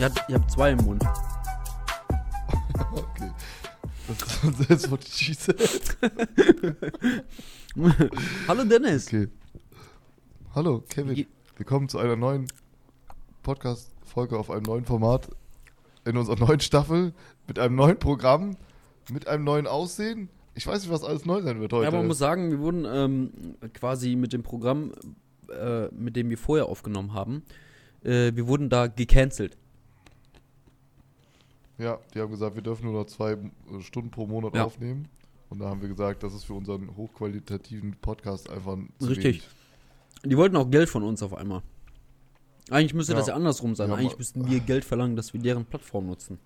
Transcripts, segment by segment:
Ihr habt, ihr habt zwei im Mund. Okay. Das, that's what she said. Hallo Dennis. Okay. Hallo, Kevin. Wie- Willkommen zu einer neuen Podcast-Folge auf einem neuen Format in unserer neuen Staffel mit einem neuen Programm, mit einem neuen Aussehen. Ich weiß nicht, was alles neu sein wird heute. Ja, aber man muss sagen, wir wurden ähm, quasi mit dem Programm, äh, mit dem wir vorher aufgenommen haben, äh, wir wurden da gecancelt. Ja, die haben gesagt, wir dürfen nur noch zwei äh, Stunden pro Monat Ja. aufnehmen. Und da haben wir gesagt, das ist für unseren hochqualitativen Podcast einfach zu Richtig. wenig. Die wollten auch Geld von uns auf einmal. Eigentlich müsste Ja. das ja andersrum sein. Ja, Eigentlich müssten wir Geld verlangen, dass wir deren Plattform nutzen.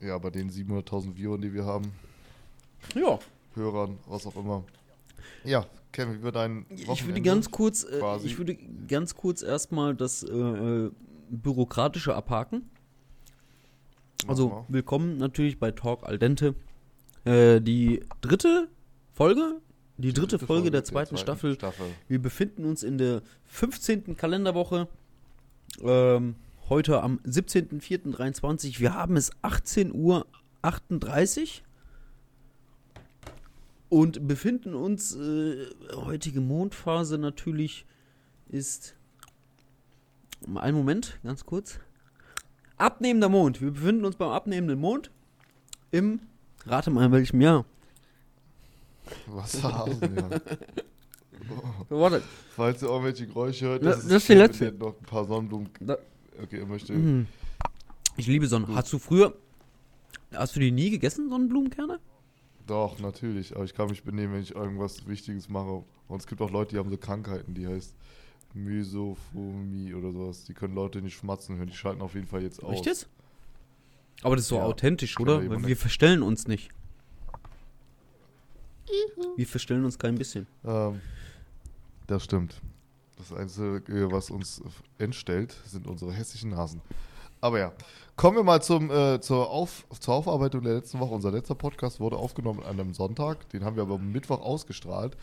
Ja, bei den 700.000 Viewern, die wir haben, Ja. Hörern, was auch immer. Ja, Kevin, wie wird dein Ich würde Wochenende? ganz kurz, äh, ich würde ganz kurz erstmal das äh, äh, Bürokratische abhaken. Also, willkommen natürlich bei Talk Al Dente. Äh, die dritte Folge, die, dritte, Folge, der zweiten, Staffel. Wir befinden uns in der 15. Kalenderwoche. Ähm, heute am 17.04.23. Wir haben es 18 Uhr 38 und befinden uns, äh, heutige Mondphase natürlich ist, einen Moment, ganz kurz, abnehmender Mond. Wir befinden uns beim abnehmenden Mond im, rate mal in welchem Jahr. Was haben wir? Warte, Falls ihr irgendwelche Geräusche hört, Das- ist das ist die Kevin, letzte. noch ein paar Sonnenblumen. Da- Okay, er möchte. Mhm. Ich liebe Sonnen. Hast du früher. Hast du die nie gegessen, Sonnenblumenkerne? Doch, natürlich. Aber ich kann mich benehmen, wenn ich irgendwas Wichtiges mache. Und es gibt auch Leute, die haben so Krankheiten, die heißt Mysophomie oder sowas. Die können Leute nicht schmatzen hören. Die schalten auf jeden Fall jetzt aus. Echt jetzt? Aber das ist so Ja. authentisch, oder? Weil wir verstellen uns nicht. Wir verstellen uns kein bisschen. Ähm, das stimmt. Das Einzige, was uns entstellt, sind unsere hässlichen Nasen. Aber ja, kommen wir mal zum, äh, zur, Auf, zur Aufarbeitung der letzten Woche. Unser letzter Podcast wurde aufgenommen an einem Sonntag. Den haben wir aber am Mittwoch ausgestrahlt.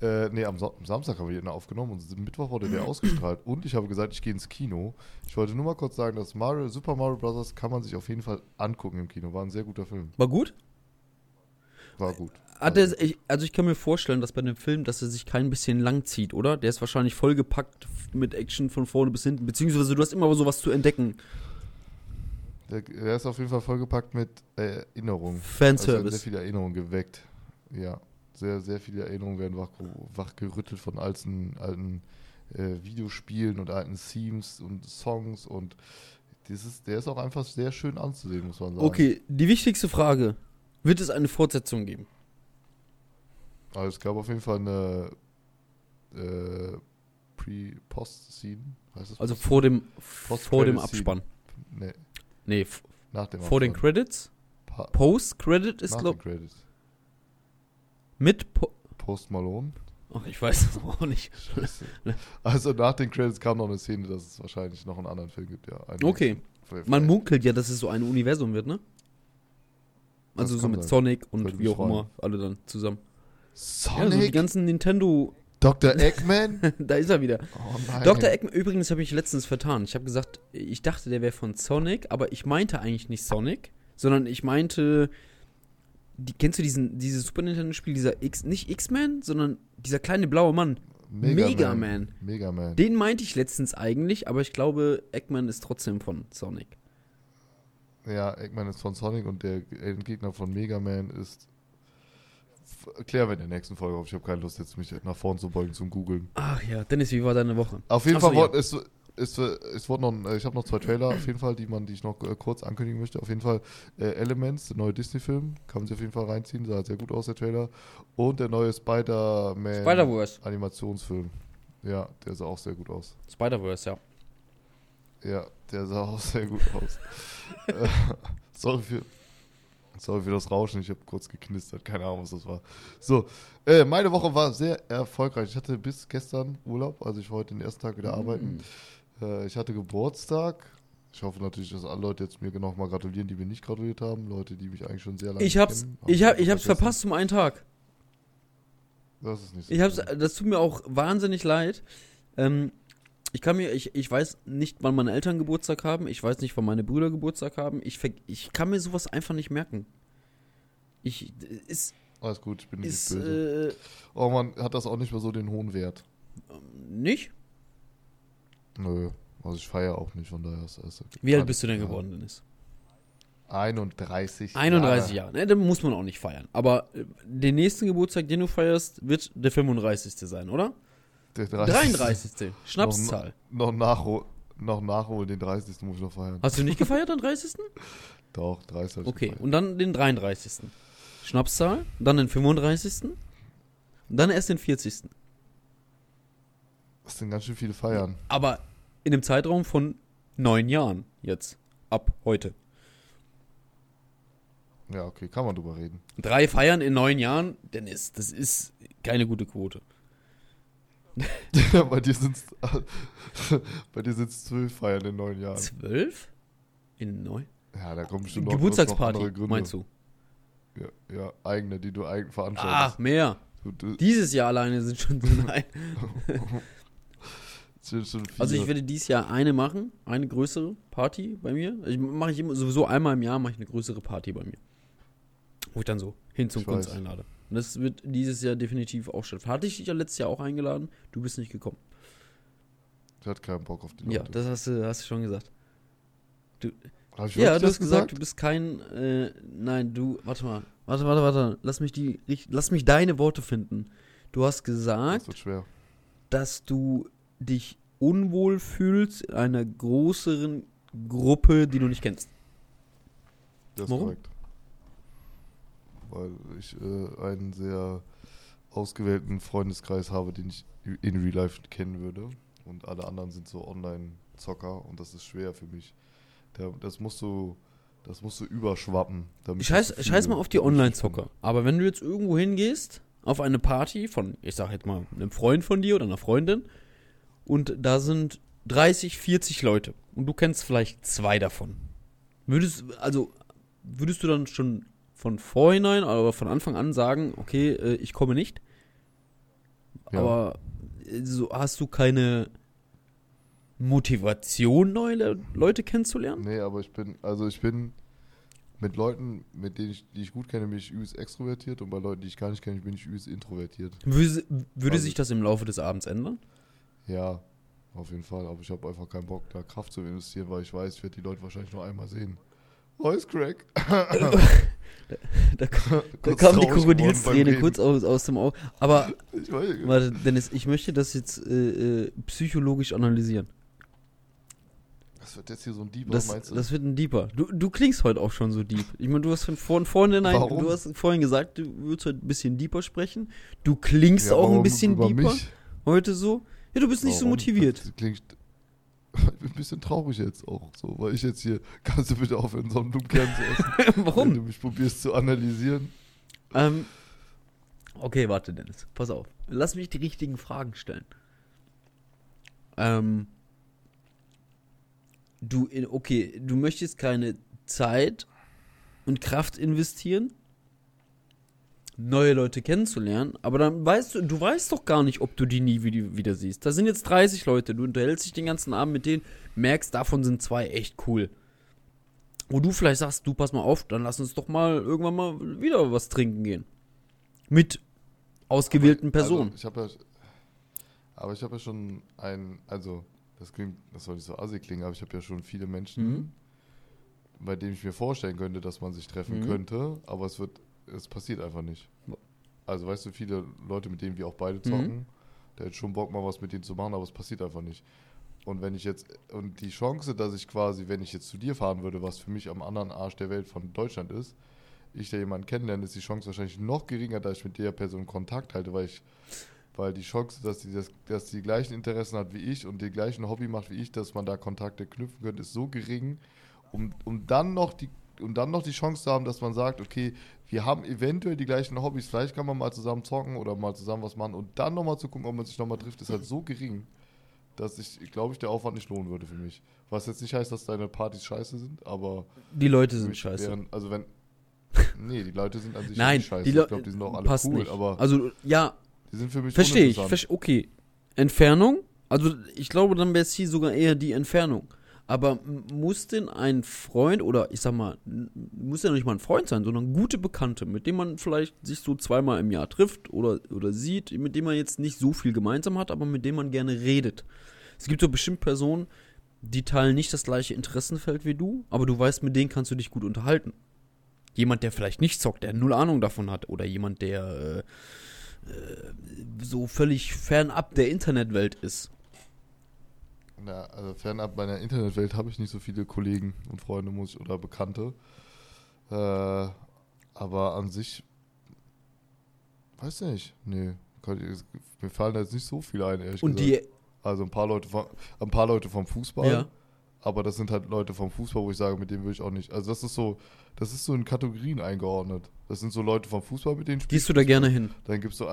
Äh, nee, am, so am Samstag haben wir den aufgenommen und am Mittwoch wurde der ausgestrahlt. Und ich habe gesagt, ich gehe ins Kino. Ich wollte nur mal kurz sagen, dass Mario, Super Mario Bros. kann man sich auf jeden Fall angucken im Kino. War ein sehr guter Film. War gut? War gut. Hat er, ich, also ich kann mir vorstellen, dass bei dem Film, dass er sich kein bisschen lang zieht, oder? Der ist wahrscheinlich vollgepackt mit Action von vorne bis hinten. Beziehungsweise du hast immer sowas zu entdecken. Der, der ist auf jeden Fall vollgepackt mit äh, Erinnerungen. Also Fanservice. sehr viele Erinnerungen geweckt. Ja, sehr, sehr viele Erinnerungen werden wach, wachgerüttelt von alten, alten äh, Videospielen und alten Themes und Songs und dieses, der ist auch einfach sehr schön anzusehen, muss man sagen. Okay, die wichtigste Frage. Wird es eine Fortsetzung geben? Also es gab auf jeden Fall eine äh, Pre-Post-Scene? Also vor dem, vor dem. Abspann. Nee, Nee, nach dem vor den Abspann. Credits. Pa Post-Credit ist, nach glaub den Credits. Mit. Po Post Malone. Ach, ich weiß es auch nicht. Scheiße. Also nach den Credits kam noch eine Szene, dass es wahrscheinlich noch einen anderen Film gibt, ja. Okay. Film. Man munkelt ja, dass es so ein Universum wird, ne? Also Das so mit sein. Sonic und Würde wie auch freuen. immer, alle dann zusammen. Sonic? Ja, so die ganzen Nintendo. Dr. Eggman? da ist er wieder. Oh nein. Dr. Eggman, übrigens habe ich letztens vertan. Ich habe gesagt, ich dachte, der wäre von Sonic, aber ich meinte eigentlich nicht Sonic, sondern ich meinte. Die, kennst du diesen, dieses Super Nintendo-Spiel, dieser X, nicht X-Men, sondern dieser kleine blaue Mann? Mega Man. Mega Man. Den meinte ich letztens eigentlich, aber ich glaube, Eggman ist trotzdem von Sonic. Ja, Eggman ist von Sonic und der Endgegner von Mega Man ist. Klären wir in der nächsten Folge auf. Ich habe keine Lust, jetzt mich nach vorn zu beugen zum Googeln. Ach ja, Dennis, wie war deine Woche? Auf jeden Ach so, Fall, ja. wurde- es, es, es wurde noch, ein- ich habe noch zwei Trailer, auf jeden Fall, die man, die ich noch äh, kurz ankündigen möchte. Auf jeden Fall äh, Elements, der neue Disney-Film, kann man sich auf jeden Fall reinziehen, sah sehr gut aus, der Trailer. Und der neue Spider-Man Spider-Verse. Animationsfilm. Ja, der sah auch sehr gut aus. Spider-Verse, ja. Ja, der sah auch sehr gut aus. Äh, sorry, für, sorry für das Rauschen, ich habe kurz geknistert, keine Ahnung, was das war. So, äh, meine Woche war sehr erfolgreich. Ich hatte bis gestern Urlaub, also ich war heute den ersten Tag wieder arbeiten. Äh, ich hatte Geburtstag. Ich hoffe natürlich, dass alle Leute jetzt mir noch mal gratulieren, die mir nicht gratuliert haben. Leute, die mich eigentlich schon sehr lange Ich hab's, kennen. ich hab, ich hab's verpasst um einen Tag. Das ist nicht so Ich hab's, das tut mir auch wahnsinnig leid. Ähm, Ich kann mir, ich, ich weiß nicht, wann meine Eltern Geburtstag haben. Ich weiß nicht, wann meine Brüder Geburtstag haben. Ich, ich kann mir sowas einfach nicht merken. Ich, ist. Alles gut, ich bin ist, nicht böse. Äh, oh man, hat das auch nicht mehr so den hohen Wert? Nicht? Nö, also ich feiere auch nicht, von daher ist es. Wie alt bist du denn geworden, Dennis? 31 31 Jahre. Jahre. Ne, dann muss man auch nicht feiern. Aber äh, den nächsten Geburtstag, den du feierst, wird der 35. sein, oder? Der 30. 33. Schnapszahl. Noch, noch, noch nachholen, den 30. muss ich noch feiern. Hast du nicht gefeiert, den 30.? Doch, 30. Okay, und dann den 33. Schnapszahl, dann den 35. Und dann erst den 40. Das sind ganz schön viele Feiern. Aber in dem Zeitraum von neun Jahren jetzt. Ab heute. Ja, okay, kann man drüber reden. Drei Feiern in neun Jahren, denn ist, das ist keine gute Quote. ja, bei dir sind sind zwölf Feiern in neun Jahren. Zwölf? In neun? Ja, da kommen bestimmt noch, Geburtstagsparty, noch Gründe. meinst du? Ja, ja, eigene, die du eigen veranstaltest. Ach, mehr. Du, du Dieses Jahr alleine sind schon so nein. Also ich werde dieses Jahr eine machen, eine größere Party bei mir. Ich mache ich immer sowieso einmal im Jahr mache ich eine größere Party bei mir. Wo ich dann so hin zum Kunst einlade. Und das wird dieses Jahr definitiv auch stattfinden. Hatte ich dich ja letztes Jahr auch eingeladen, du bist nicht gekommen. Ich hatte keinen Bock auf die Leute. Ja, das hast du, hast du schon gesagt. Du, ja, du hast gesagt, gesagt, du bist kein, äh, nein, du, warte mal, warte, warte, warte, lass mich die, ich, lass mich deine Worte finden. Du hast gesagt, das dass du dich unwohl fühlst in einer größeren Gruppe, die du nicht kennst. Das ist Warum? korrekt weil ich äh, einen sehr ausgewählten Freundeskreis habe, den ich in Real Life kennen würde. Und alle anderen sind so Online-Zocker und das ist schwer für mich. Das musst du, das musst du überschwappen. scheiß, scheiß mal auf die Online-Zocker. Aber wenn du jetzt irgendwo hingehst, auf eine Party von, ich sag jetzt mal, einem Freund von dir oder einer Freundin, und da sind 30, 40 Leute und du kennst vielleicht zwei davon. Würdest, also, würdest du dann schon von vorhinein, aber von Anfang an sagen, okay, äh, ich komme nicht. Ja. Aber äh, so hast du keine Motivation, neue Leute kennenzulernen? Nee, aber ich bin, also ich bin mit Leuten, mit denen ich, die ich gut kenne, bin ich übelst extrovertiert und bei Leuten, die ich gar nicht kenne, bin ich übelst introvertiert. Würde, würde also, sich das im Laufe des Abends ändern? Ja, auf jeden Fall. Aber ich habe einfach keinen Bock, da Kraft zu investieren, weil ich weiß, ich werde die Leute wahrscheinlich nur einmal sehen. Voice Crack. Da, da, da kam die Krokodilsträne kurz aus, aus dem Auge. Aber, ich warte, Dennis, ich möchte das jetzt äh, äh, psychologisch analysieren. Das wird jetzt hier so ein Deeper, das, meinst du? Das wird ein Deeper. Du, du klingst heute auch schon so deep. Ich meine, du hast von vorne, nein, du hast vorhin gesagt, du würdest heute ein bisschen deeper sprechen. Du klingst ja, auch ein bisschen deeper mich? heute so. Ja, du bist warum? nicht so motiviert. Das klingt, ich bin ein bisschen traurig jetzt auch, so, weil ich jetzt hier, kannst du bitte aufhören, Sonnenblumenkern zu essen? Warum? Wenn du mich probierst zu analysieren. Ähm, okay, warte, Dennis, pass auf. Lass mich die richtigen Fragen stellen. Ähm, du, okay, du möchtest keine Zeit und Kraft investieren, neue Leute kennenzulernen, aber dann weißt du, du weißt doch gar nicht, ob du die nie wieder siehst. Da sind jetzt 30 Leute, du unterhältst dich den ganzen Abend mit denen, merkst, davon sind zwei echt cool. Wo du vielleicht sagst, du pass mal auf, dann lass uns doch mal irgendwann mal wieder was trinken gehen. Mit ausgewählten also, Personen. Also, ich habe ja, aber ich habe ja schon ein, also das klingt, das soll nicht so assi klingen, aber ich habe ja schon viele Menschen, mhm. bei denen ich mir vorstellen könnte, dass man sich treffen mhm. könnte, aber es wird es passiert einfach nicht. Also weißt du, viele Leute, mit denen wir auch beide zocken, mhm. der hat schon Bock, mal was mit denen zu machen, aber es passiert einfach nicht. Und wenn ich jetzt, und die Chance, dass ich quasi, wenn ich jetzt zu dir fahren würde, was für mich am anderen Arsch der Welt von Deutschland ist, ich da jemanden kennenlerne, ist die Chance wahrscheinlich noch geringer, da ich mit der Person Kontakt halte, weil ich, weil die Chance, dass die, das, dass die gleichen Interessen hat wie ich und die gleichen Hobby macht wie ich, dass man da Kontakte knüpfen könnte, ist so gering, um, um dann noch die und dann noch die Chance zu haben, dass man sagt, okay, wir haben eventuell die gleichen Hobbys, vielleicht kann man mal zusammen zocken oder mal zusammen was machen und dann nochmal zu gucken, ob man sich nochmal trifft, ist halt so gering, dass ich, glaube ich, der Aufwand nicht lohnen würde für mich. Was jetzt nicht heißt, dass deine Partys scheiße sind, aber. Die Leute sind scheiße. Wären, also wenn. Nee, die Leute sind an sich Nein, scheiße. Die ich glaube, die sind auch alle cool, nicht. aber. Also, ja. Die sind für mich Verstehe ich. Okay. Entfernung Also ich glaube, dann wäre es hier sogar eher die Entfernung. Aber muss denn ein Freund oder ich sag mal, muss ja nicht mal ein Freund sein, sondern gute Bekannte, mit dem man vielleicht sich so zweimal im Jahr trifft oder, oder sieht, mit dem man jetzt nicht so viel gemeinsam hat, aber mit dem man gerne redet. Es gibt so bestimmt Personen, die teilen nicht das gleiche Interessenfeld wie du, aber du weißt, mit denen kannst du dich gut unterhalten. Jemand, der vielleicht nicht zockt, der null Ahnung davon hat, oder jemand, der äh, äh so völlig fernab der Internetwelt ist na, also fernab meiner Internetwelt habe ich nicht so viele Kollegen und Freunde muss ich, oder Bekannte. Äh, aber an sich, weiß nicht, nee, mir fallen da jetzt nicht so viele ein, ehrlich und gesagt. Die also ein paar Leute vom, ein paar Leute vom Fußball. Ja. Aber das sind halt Leute vom Fußball, wo ich sage, mit denen würde ich auch nicht. Also das ist so, das ist so in Kategorien eingeordnet. Das sind so Leute vom Fußball, mit denen spielst Gehst du da gerne hin? Dann gibt es so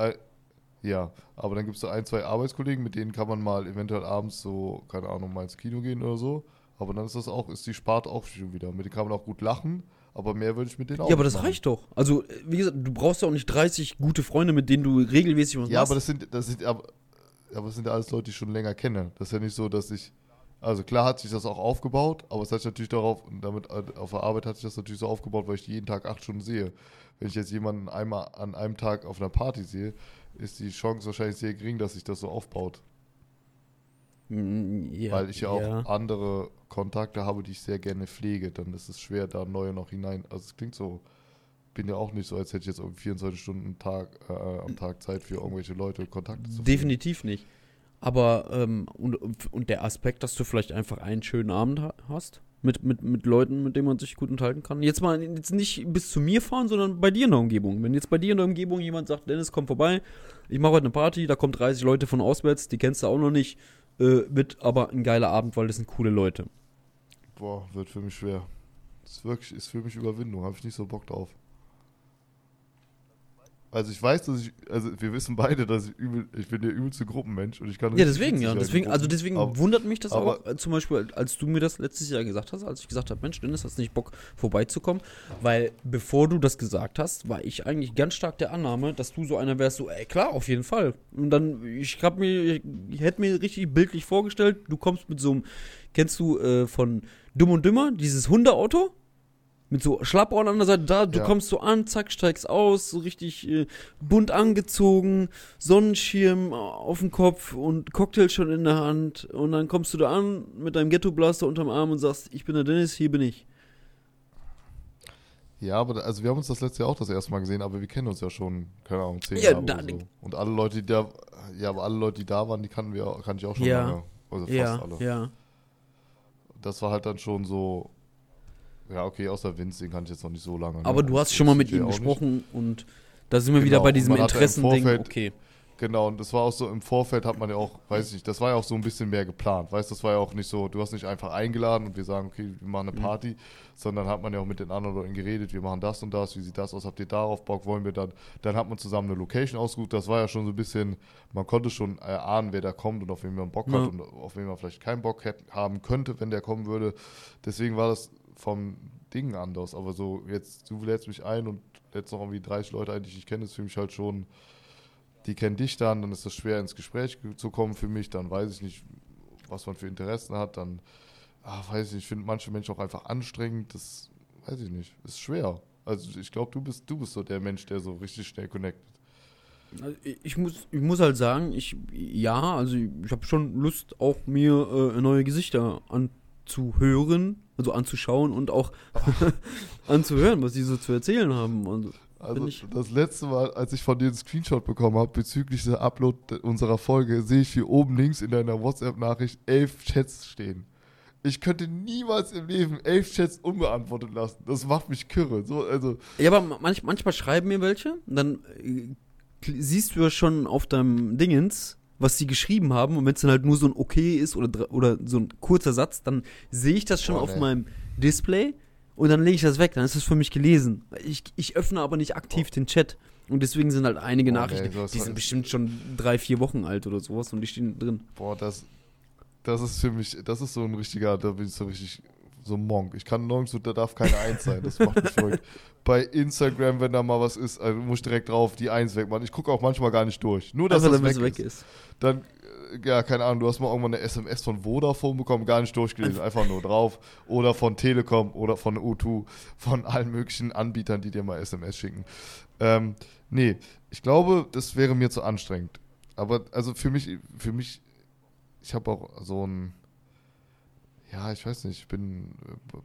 ja, aber dann gibt es so ein, zwei Arbeitskollegen, mit denen kann man mal eventuell abends so, keine Ahnung, mal ins Kino gehen oder so. Aber dann ist das auch, ist die Spart auch schon wieder. Mit denen kann man auch gut lachen, aber mehr würde ich mit denen auch Ja, aber das machen. reicht doch. Also, wie gesagt, du brauchst ja auch nicht 30 gute Freunde, mit denen du regelmäßig was Ja, machst. aber das sind, das sind, aber, aber das sind ja alles Leute, die ich schon länger kenne. Das ist ja nicht so, dass ich. Also klar hat sich das auch aufgebaut, aber es hat sich natürlich darauf, und damit auf der Arbeit hat sich das natürlich so aufgebaut, weil ich jeden Tag acht Stunden sehe. Wenn ich jetzt jemanden einmal an einem Tag auf einer Party sehe, ist die Chance wahrscheinlich sehr gering, dass sich das so aufbaut. Mm, ja, Weil ich ja, ja, auch andere Kontakte habe, die ich sehr gerne pflege. Dann ist es schwer, da neue noch hinein. Also es klingt so, bin ja auch nicht so, als hätte ich jetzt irgendwie 24 Stunden Tag, äh, am Tag Zeit für irgendwelche Leute Kontakte zu pflegen. Definitiv nicht. Aber ähm, und, und der Aspekt, dass du vielleicht einfach einen schönen Abend hast, mit, mit, mit Leuten, mit denen man sich gut unterhalten kann. Jetzt mal jetzt nicht bis zu mir fahren, sondern bei dir in der Umgebung. Wenn jetzt bei dir in der Umgebung jemand sagt, Dennis, komm vorbei, ich mache heute eine Party, da kommen 30 Leute von auswärts, die kennst du auch noch nicht, äh, wird aber ein geiler Abend, weil das sind coole Leute. Boah, wird für mich schwer. Das ist wirklich, ist für mich Überwindung, habe ich nicht so Bock drauf. Also ich weiß, dass ich, also wir wissen beide, dass ich übel, ich bin der übelste Gruppenmensch und ich kann Ja, deswegen, ja. Deswegen, also deswegen aber, wundert mich das auch, äh, zum Beispiel, als du mir das letztes Jahr gesagt hast, als ich gesagt habe, Mensch, Dennis, hast du nicht Bock vorbeizukommen? Weil bevor du das gesagt hast, war ich eigentlich ganz stark der Annahme, dass du so einer wärst, so, ey, klar, auf jeden Fall. Und dann, ich hab mir, ich hätte mir richtig bildlich vorgestellt, du kommst mit so einem, kennst du äh, von Dumm und Dümmer, dieses Hundeauto? Mit so Schlappohren an der Seite da, du ja. kommst so an, zack, steigst aus, so richtig äh, bunt angezogen, Sonnenschirm auf dem Kopf und Cocktail schon in der Hand. Und dann kommst du da an mit deinem Ghetto-Blaster unterm Arm und sagst, ich bin der Dennis, hier bin ich. Ja, aber also wir haben uns das letzte Jahr auch das erste Mal gesehen, aber wir kennen uns ja schon, keine Ahnung, zehn ja, Jahre da, so. Und alle Leute, die da, ja, aber alle Leute, die da waren, die kannten wir, kannte ich auch schon ja. lange. Also fast ja, alle. Ja. Das war halt dann schon so, ja, okay, außer Vince, den kann ich jetzt noch nicht so lange. Aber ne? du hast schon mal mit ihm gesprochen und da sind wir genau, wieder bei diesem Interessending. Okay. Genau, und das war auch so, im Vorfeld hat man ja auch, weiß ich nicht, das war ja auch so ein bisschen mehr geplant, weißt du, das war ja auch nicht so, du hast nicht einfach eingeladen und wir sagen, okay, wir machen eine mhm. Party, mhm. sondern hat man ja auch mit den anderen Leuten geredet, wir machen das und das, wie sieht das aus, habt ihr darauf Bock, wollen wir dann, dann hat man zusammen eine Location ausgesucht, das war ja schon so ein bisschen, man konnte schon erahnen, wer da kommt und auf wen man Bock ja. hat und auf wen man vielleicht keinen Bock haben könnte, wenn der kommen würde, deswegen war das vom Ding anders. Aber so, jetzt, du lädst mich ein und lädst noch irgendwie 30 Leute ein, die ich kenne, ist für mich halt schon, die kennen dich dann, dann ist das schwer ins Gespräch zu kommen für mich, dann weiß ich nicht, was man für Interessen hat, dann, ach, weiß ich nicht, ich finde manche Menschen auch einfach anstrengend, das weiß ich nicht, ist schwer. Also ich glaube, du bist, du bist so der Mensch, der so richtig schnell connectet. Also ich muss, ich muss halt sagen, ich, ja, also ich habe schon Lust, auch mir äh, neue Gesichter anzuhören also anzuschauen und auch anzuhören, was die so zu erzählen haben. Und also das letzte Mal, als ich von dir einen Screenshot bekommen habe bezüglich der Upload unserer Folge, sehe ich hier oben links in deiner WhatsApp-Nachricht elf Chats stehen. Ich könnte niemals im Leben elf Chats unbeantwortet lassen. Das macht mich kirre. So, also ja, aber manch, manchmal schreiben mir welche, dann äh, siehst du ja schon auf deinem Dingens, was sie geschrieben haben. Und wenn es dann halt nur so ein Okay ist oder, oder so ein kurzer Satz, dann sehe ich das schon oh, auf nee. meinem Display und dann lege ich das weg. Dann ist es für mich gelesen. Ich, ich öffne aber nicht aktiv oh. den Chat. Und deswegen sind halt einige oh, Nachrichten, nee, die sind bestimmt schon drei, vier Wochen alt oder sowas und die stehen drin. Boah, das, das ist für mich, das ist so ein richtiger, da bin ich so richtig so Monk. Ich kann nirgends, da darf keine Eins sein. Das macht mich verrückt. Bei Instagram, wenn da mal was ist, also muss ich direkt drauf die Eins wegmachen. Ich gucke auch manchmal gar nicht durch. Nur, dass Einfach, das weg, es weg ist. ist. Dann, äh, ja, keine Ahnung, du hast mal irgendwann eine SMS von Vodafone bekommen, gar nicht durchgelesen, einfach nur drauf. Oder von Telekom oder von O2, von allen möglichen Anbietern, die dir mal SMS schicken. Ähm, nee, ich glaube, das wäre mir zu anstrengend. Aber also für mich, für mich, ich habe auch so ein, ja, ich weiß nicht, ich bin,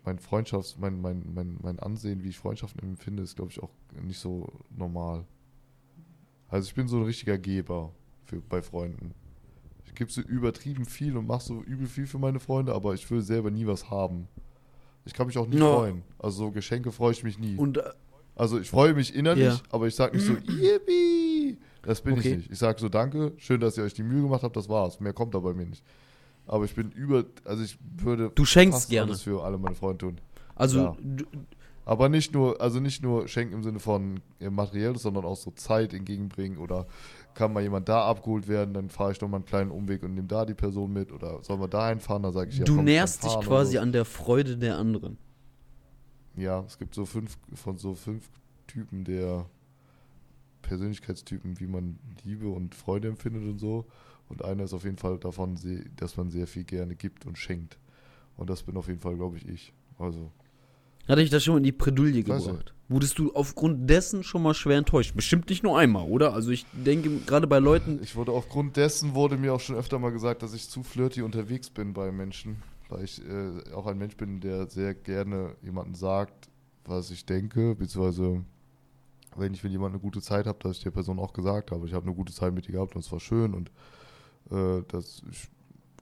mein Freundschafts-, mein, mein, mein, mein Ansehen, wie ich Freundschaften empfinde, ist, glaube ich, auch nicht so normal. Also ich bin so ein richtiger Geber für, bei Freunden. Ich gebe so übertrieben viel und mache so übel viel für meine Freunde, aber ich will selber nie was haben. Ich kann mich auch nie No. freuen. Also so Geschenke freue ich mich nie. Und äh, Also ich freue mich innerlich, Ja. aber ich sage nicht so, yippie. Das bin Okay. ich nicht. Ich sage so, danke, schön, dass ihr euch die Mühe gemacht habt, das war's. Mehr kommt da bei mir nicht. Aber ich bin über, also ich würde Du schenkst gerne. alles für alle meine Freunde tun. also, Ja. du, Aber nicht nur, also nicht nur schenken im Sinne von äh, materielles, sondern auch so Zeit entgegenbringen oder kann mal jemand da abgeholt werden, dann fahre ich noch mal einen kleinen Umweg und nehme da die Person mit oder soll man dahin fahren, dann sage ich ja. du komm, nährst dich quasi oder an der Freude der anderen. so. Ja, es gibt so fünf von so fünf Typen der Persönlichkeitstypen, wie man Liebe und Freude empfindet und so. Und einer ist auf jeden Fall davon, dass man sehr viel gerne gibt und schenkt. Und das bin auf jeden Fall, glaube ich, ich. Also, Hatte ich das schon mal in die Weiß gebracht? Wurdest du aufgrund dessen schon mal schwer enttäuscht? Bestimmt nicht nur einmal, oder? Also ich denke, gerade bei Leuten, Ich wurde aufgrund dessen wurde mir auch schon öfter mal gesagt, dass ich zu flirty unterwegs bin bei Menschen, weil ich äh, auch ein Mensch bin, der sehr gerne jemandem sagt, was ich denke, beziehungsweise wenn ich mit jemandem eine gute Zeit habe, dass ich der Person auch gesagt habe, ich habe eine gute Zeit mit dir gehabt und es war schön und äh, das, ich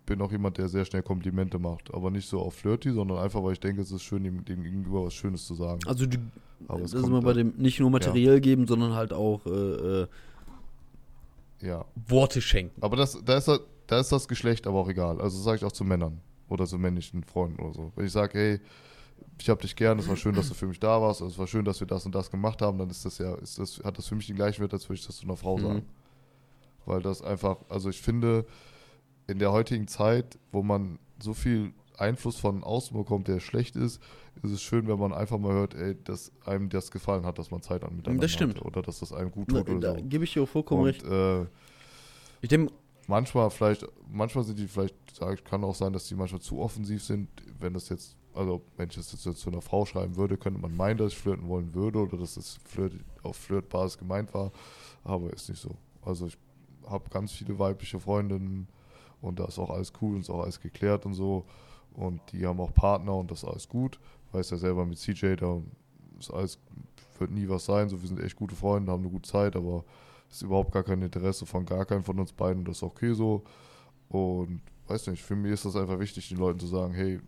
bin auch jemand, der sehr schnell Komplimente macht, aber nicht so auf flirty, sondern einfach, weil ich denke, es ist schön, dem, dem Gegenüber was Schönes zu sagen. also du, Aber das ist immer bei dem nicht nur materiell geben, sondern halt auch äh, äh, Ja, Worte schenken. Aber das, da, ist, das- da ist das Geschlecht aber auch egal. Also das sage ich auch zu Männern oder zu männlichen Freunden oder so. Wenn ich sage, hey, ich habe dich gern, es war schön, dass du für mich da warst, es war schön, dass wir das und das gemacht haben, dann ist das ja, ist das, hat das für mich den gleichen Wert, als würde ich das zu einer Frau Mhm. sagen. Weil das einfach, also ich finde, in der heutigen Zeit, wo man so viel Einfluss von außen bekommt, der schlecht ist, ist es schön, wenn man einfach mal hört, ey, dass einem das gefallen hat, dass man Zeit an miteinander Das stimmt. hatte oder dass das einem gut tut oder da so. gebe ich dir auch vollkommen recht. Und äh, Ich denke, manchmal vielleicht, manchmal sind die vielleicht, sag ich, kann auch sein, dass die manchmal zu offensiv sind, wenn das jetzt, also wenn ich das jetzt zu einer Frau schreiben würde, könnte man meinen, dass ich flirten wollen würde oder dass das Flirt auf Flirtbasis gemeint war, aber ist nicht so. Also ich habe ganz viele weibliche Freundinnen und da ist auch alles cool und ist auch alles geklärt und so und die haben auch Partner und das ist alles gut. Weiß ja selber mit CJ, da ist alles, wird nie was sein, so wir sind echt gute Freunde, haben eine gute Zeit, aber ist überhaupt gar kein Interesse von gar keinem von uns beiden. Das ist okay so. Und weiß nicht, für mich ist das einfach wichtig, den Leuten zu sagen, hey,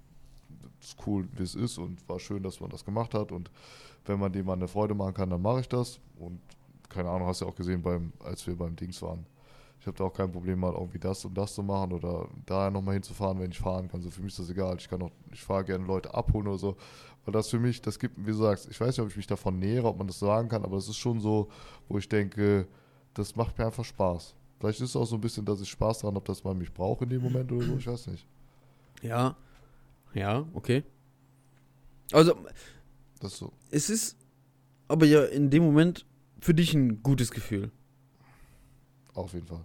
ist cool, wie es ist und war schön, dass man das gemacht hat. Und wenn man dem eine Freude machen kann, dann mache ich das. Und keine Ahnung, hast du ja auch gesehen, beim, als wir beim Dings waren. Ich habe da auch kein Problem, mal irgendwie das und das zu machen oder da nochmal hinzufahren, wenn ich fahren kann. So für mich ist das egal. Ich kann auch, ich fahre gerne Leute abholen oder so. Weil das für mich, das gibt, wie du sagst, ich weiß nicht, ob ich mich davon nähere, ob man das sagen kann, aber es ist schon so, wo ich denke, das macht mir einfach Spaß. Vielleicht ist es auch so ein bisschen, dass ich Spaß daran habe, dass man mich braucht in dem Moment oder so, ich weiß nicht. ja, ja, okay. Also, Das ist so. es ist aber ja in dem Moment für dich ein gutes Gefühl. Auf jeden Fall.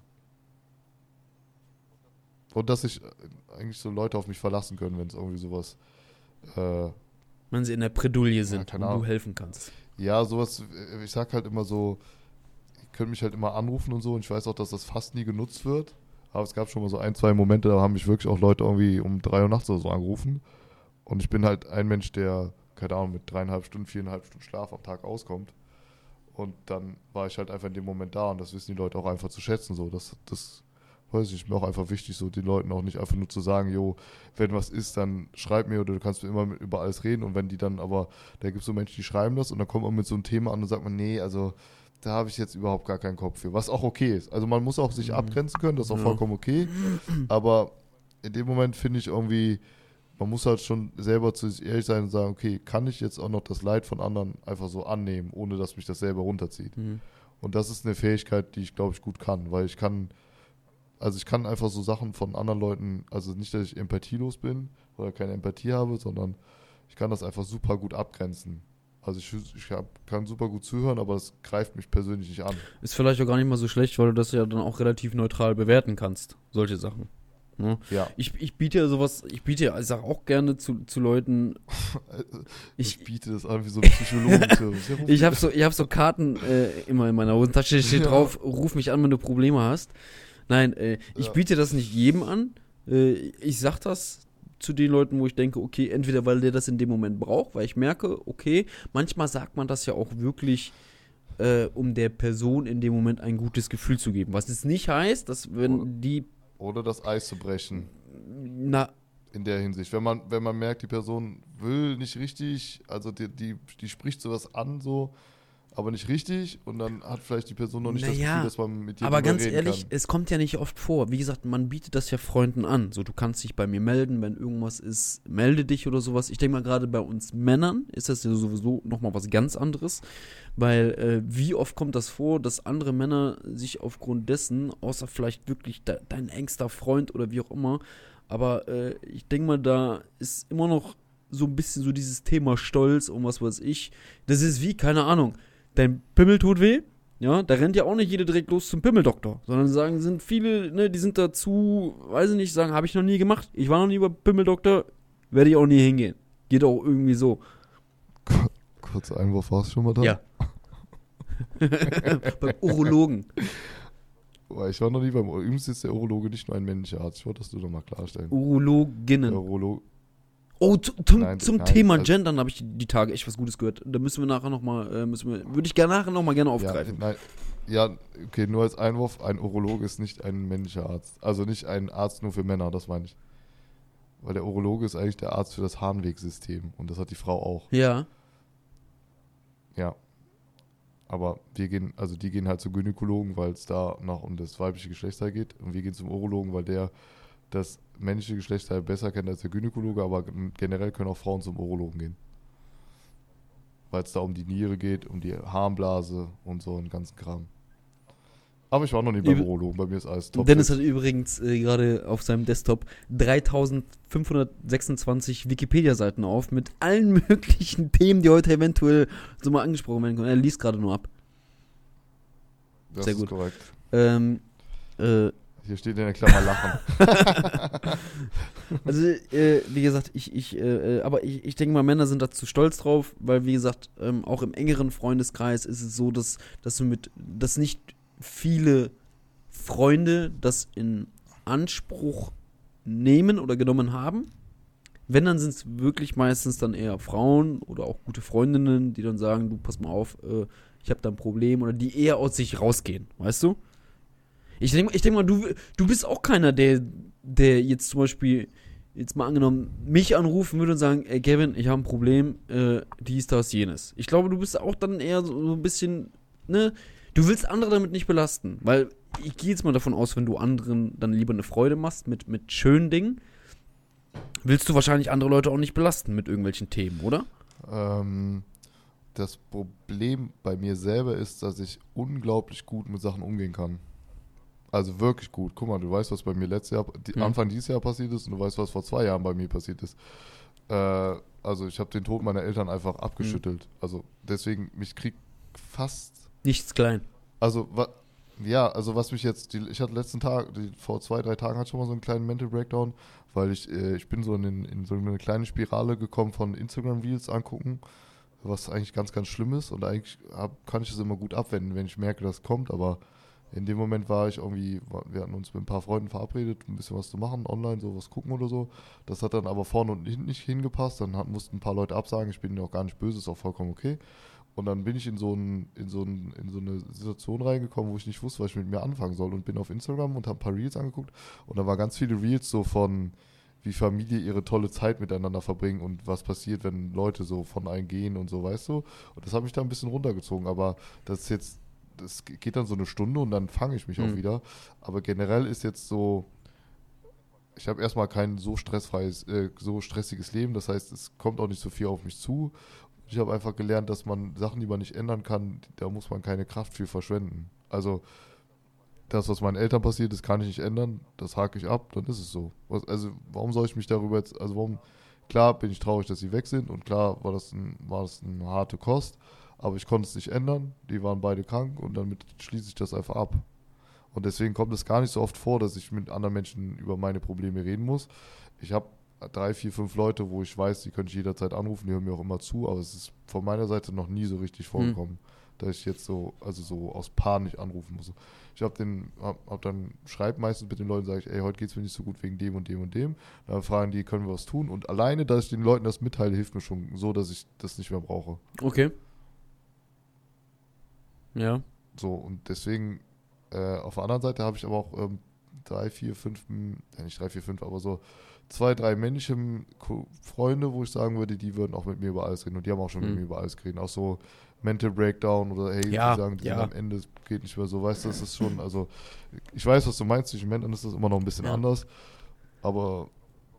Und dass sich äh, eigentlich so Leute auf mich verlassen können, wenn es irgendwie sowas. Äh, Wenn sie in der Bredouille sind keine und du helfen kannst. ja, sowas, äh, ich sag halt immer so, könnt mich halt immer anrufen und so und ich weiß auch, dass das fast nie genutzt wird. Aber es gab schon mal so ein, zwei Momente, da haben mich wirklich auch Leute irgendwie um drei Uhr nachts oder so angerufen. Und ich bin halt ein Mensch, der, keine Ahnung, mit dreieinhalb Stunden, viereinhalb Stunden Schlaf am Tag auskommt. Und dann war ich halt einfach in dem Moment da und das wissen die Leute auch einfach zu schätzen. So, das, das weiß ich, ist mir auch einfach wichtig, so den Leuten auch nicht einfach nur zu sagen, jo, wenn was ist, dann schreib mir oder du kannst mir immer mit, über alles reden. Und wenn die dann aber, da gibt es so Menschen, die schreiben das und dann kommt man mit so einem Thema an und sagt man, nee, also da habe ich jetzt überhaupt gar keinen Kopf für. Was auch okay ist. Also man muss auch sich Mhm. abgrenzen können, das ist auch Ja. vollkommen okay. Aber in dem Moment finde ich irgendwie, man muss halt schon selber zu sich ehrlich sein und sagen, okay, kann ich jetzt auch noch das Leid von anderen einfach so annehmen, ohne dass mich das selber runterzieht. Mhm. Und das ist eine Fähigkeit, die ich glaube ich gut kann, weil ich kann, also ich kann einfach so Sachen von anderen Leuten, also nicht, dass ich empathielos bin oder keine Empathie habe, sondern ich kann das einfach super gut abgrenzen. Also ich, ich hab, kann super gut zuhören, aber es greift mich persönlich nicht an. Ist vielleicht auch gar nicht mal so schlecht, weil du das ja dann auch relativ neutral bewerten kannst, solche Sachen. Ne? Ja. Ich, ich biete ja sowas, ich biete ja, ich sag auch gerne zu, zu Leuten. ich, ich biete das an wie so ein Psychologe. ich habe so, ich hab so Karten äh, immer in meiner Hosentasche, steht ja. drauf, ruf mich an, wenn du Probleme hast. Nein, äh, ich ja. biete das nicht jedem an. Äh, ich sag das zu den Leuten, wo ich denke, okay, entweder weil der das in dem Moment braucht, weil ich merke, okay, manchmal sagt man das ja auch wirklich, äh, um der Person in dem Moment ein gutes Gefühl zu geben. Was es nicht heißt, dass wenn oder, die. Oder das Eis zu brechen. Na. In der Hinsicht. Wenn man, wenn man merkt, die Person will nicht richtig, also die, die, die spricht sowas an, so, aber nicht richtig und dann hat vielleicht die Person noch nicht naja, das Gefühl, dass man mit dir Aber ganz ehrlich, kann. es kommt ja nicht oft vor. Wie gesagt, man bietet das ja Freunden an. So, du kannst dich bei mir melden, wenn irgendwas ist, melde dich oder sowas. Ich denke mal, gerade bei uns Männern ist das ja sowieso nochmal was ganz anderes, weil äh, wie oft kommt das vor, dass andere Männer sich aufgrund dessen, außer vielleicht wirklich de dein engster Freund oder wie auch immer, aber äh, ich denke mal, da ist immer noch so ein bisschen so dieses Thema Stolz und was weiß ich. Das ist wie, keine Ahnung, dein Pimmel tut weh. Ja, da rennt ja auch nicht jeder direkt los zum Pimmeldoktor, sondern sagen, sind viele, ne, die sind dazu, weiß ich nicht, sagen, habe ich noch nie gemacht. Ich war noch nie bei Pimmeldoktor, werde ich auch nie hingehen. Geht auch irgendwie so. Kurzer Einwurf, warst du schon mal da? Ja. beim Urologen. Ich war noch nie beim Übrigens ist der Urologe nicht nur ein männlicher Arzt. Ich wollte das nur noch mal klarstellen. Urologinnen. Urolog Oh, zum, nein, zum nein, Thema also, Gendern habe ich die Tage echt was Gutes gehört. Da müssen wir nachher nochmal, äh, müssen wir, würde ich gerne nachher nochmal gerne aufgreifen. Ja, nein, ja, okay, nur als Einwurf, ein Urologe ist nicht ein männlicher Arzt. Also nicht ein Arzt nur für Männer, das meine ich. Weil der Urologe ist eigentlich der Arzt für das Harnwegsystem und das hat die Frau auch. Ja. Ja. Aber wir gehen, also die gehen halt zu Gynäkologen, weil es da noch um das weibliche Geschlechtsteil geht. Und wir gehen zum Urologen, weil der das männliche Geschlechtsteil besser kennt als der Gynäkologe, aber generell können auch Frauen zum Urologen gehen. Weil es da um die Niere geht, um die Harnblase und so einen ganzen Kram. Aber ich war noch nie beim Urologen, bei mir ist alles top. Dennis hat übrigens äh, gerade auf seinem Desktop 3526 Wikipedia-Seiten auf mit allen möglichen Themen, die heute eventuell so mal angesprochen werden können. Er liest gerade nur ab. Das Sehr gut. korrekt. Ähm, äh, hier steht in der Klammer Lachen. also, äh, wie gesagt, ich, ich, äh, aber ich, ich denke mal, Männer sind dazu stolz drauf, weil, wie gesagt, ähm, auch im engeren Freundeskreis ist es so, dass, dass du mit, dass nicht viele Freunde das in Anspruch nehmen oder genommen haben. Wenn, dann sind es wirklich meistens dann eher Frauen oder auch gute Freundinnen, die dann sagen, du pass mal auf, äh, ich habe da ein Problem oder die eher aus sich rausgehen, weißt du? Ich denke ich denk mal, du, du bist auch keiner, der, der jetzt zum Beispiel, jetzt mal angenommen, mich anrufen würde und sagen, ey Kevin, ich habe ein Problem, äh, dies, das, jenes. Ich glaube, du bist auch dann eher so, so ein bisschen, ne, du willst andere damit nicht belasten. Weil ich gehe jetzt mal davon aus, wenn du anderen dann lieber eine Freude machst mit, mit schönen Dingen, willst du wahrscheinlich andere Leute auch nicht belasten mit irgendwelchen Themen, oder? Ähm, das Problem bei mir selber ist, dass ich unglaublich gut mit Sachen umgehen kann. Also wirklich gut. Guck mal, du weißt, was bei mir letztes Jahr, die, mhm. Anfang dieses Jahr passiert ist und du weißt, was vor zwei Jahren bei mir passiert ist. Äh, also ich habe den Tod meiner Eltern einfach abgeschüttelt. Mhm. Also deswegen, mich kriegt fast... Nichts klein. Also, wa, ja, also was mich jetzt, die, ich hatte letzten Tag, die, vor zwei, drei Tagen hatte ich schon mal so einen kleinen Mental Breakdown, weil ich, äh, ich bin so in, in so eine kleine Spirale gekommen von Instagram Reels angucken, was eigentlich ganz, ganz schlimm ist und eigentlich hab, kann ich das immer gut abwenden, wenn ich merke, das kommt, aber in dem Moment war ich irgendwie, wir hatten uns mit ein paar Freunden verabredet, ein bisschen was zu machen, online, so was gucken oder so. Das hat dann aber vorne und hinten nicht hingepasst. Dann hat, mussten ein paar Leute absagen. Ich bin ihnen auch gar nicht böse, ist auch vollkommen okay. Und dann bin ich in so, ein, in, so ein, in so eine Situation reingekommen, wo ich nicht wusste, was ich mit mir anfangen soll. Und bin auf Instagram und habe ein paar Reels angeguckt. Und da waren ganz viele Reels so von, wie Familie ihre tolle Zeit miteinander verbringen und was passiert, wenn Leute so von einem gehen und so, weißt du? Und das hat mich da ein bisschen runtergezogen. Aber das ist jetzt das geht dann so eine Stunde und dann fange ich mich mhm. auch wieder. Aber generell ist jetzt so, ich habe erstmal kein so stressfreies, äh, so stressiges Leben. Das heißt, es kommt auch nicht so viel auf mich zu. Ich habe einfach gelernt, dass man Sachen, die man nicht ändern kann, da muss man keine Kraft für verschwenden. Also das, was meinen Eltern passiert ist, kann ich nicht ändern. Das hake ich ab, dann ist es so. Was, also warum soll ich mich darüber jetzt, also warum klar bin ich traurig, dass sie weg sind und klar war das, ein, war das eine harte Kost, aber ich konnte es nicht ändern. Die waren beide krank und damit schließe ich das einfach ab. Und deswegen kommt es gar nicht so oft vor, dass ich mit anderen Menschen über meine Probleme reden muss. Ich habe drei, vier, fünf Leute, wo ich weiß, die könnte ich jederzeit anrufen, die hören mir auch immer zu, aber es ist von meiner Seite noch nie so richtig vorgekommen, mhm. dass ich jetzt so, also so aus Panik anrufen muss. Ich habe den, hab, hab dann, schreibe meistens mit den Leuten, sage ich, ey, heute geht es mir nicht so gut wegen dem und dem und dem. Dann fragen die, können wir was tun? Und alleine, dass ich den Leuten das mitteile, hilft mir schon so, dass ich das nicht mehr brauche. Okay. Ja. So, und deswegen, äh, auf der anderen Seite habe ich aber auch ähm, drei, vier, fünf, ja nicht drei, vier, fünf, aber so zwei, drei männliche Freunde, wo ich sagen würde, die würden auch mit mir über alles reden. Und die haben auch schon mhm. mit mir über alles geredet. Auch so Mental Breakdown oder hey, ja, die sagen, die ja. am Ende geht nicht mehr so. Weißt du, das ist schon, also ich weiß, was du meinst, zwischen Männern ist das immer noch ein bisschen ja. anders. Aber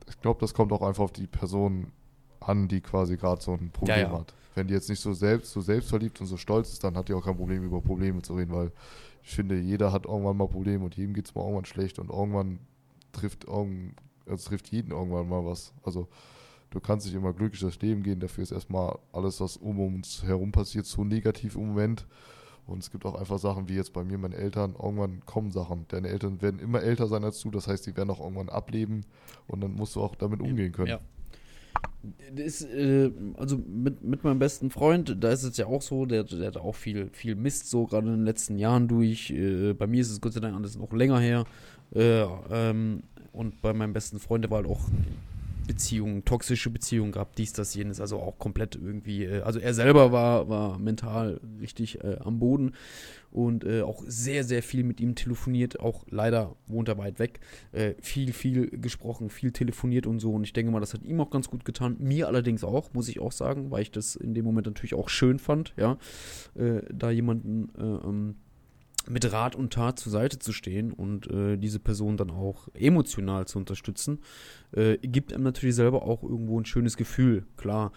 ich glaube, das kommt auch einfach auf die Person an, die quasi gerade so ein Problem ja, hat. Wenn die jetzt nicht so selbst, so selbstverliebt und so stolz ist, dann hat die auch kein Problem, über Probleme zu reden, weil ich finde, jeder hat irgendwann mal Probleme und jedem geht es mal irgendwann schlecht und irgendwann trifft, irgend, es trifft jeden irgendwann mal was. Also du kannst nicht immer glücklich das Leben gehen, dafür ist erstmal alles, was um uns herum passiert, so negativ im Moment. Und es gibt auch einfach Sachen wie jetzt bei mir, meine Eltern, irgendwann kommen Sachen. Deine Eltern werden immer älter sein als du, das heißt, die werden auch irgendwann ableben und dann musst du auch damit umgehen können. Ja. Das, äh, also mit, mit meinem besten Freund, da ist es ja auch so, der, der hat auch viel, viel Mist so gerade in den letzten Jahren durch. Äh, bei mir ist es Gott sei Dank alles noch länger her. Äh, ähm, und bei meinem besten Freund, der war halt auch Beziehungen, toxische Beziehungen gehabt, dies, das, jenes, also auch komplett irgendwie, äh, also er selber war, war mental richtig äh, am Boden und äh, auch sehr, sehr viel mit ihm telefoniert, auch leider wohnt er weit weg, äh, viel, viel gesprochen, viel telefoniert und so und ich denke mal, das hat ihm auch ganz gut getan, mir allerdings auch, muss ich auch sagen, weil ich das in dem Moment natürlich auch schön fand, ja, äh, da jemanden äh, ähm, mit Rat und Tat zur Seite zu stehen und äh, diese Person dann auch emotional zu unterstützen, äh, gibt einem natürlich selber auch irgendwo ein schönes Gefühl, klar.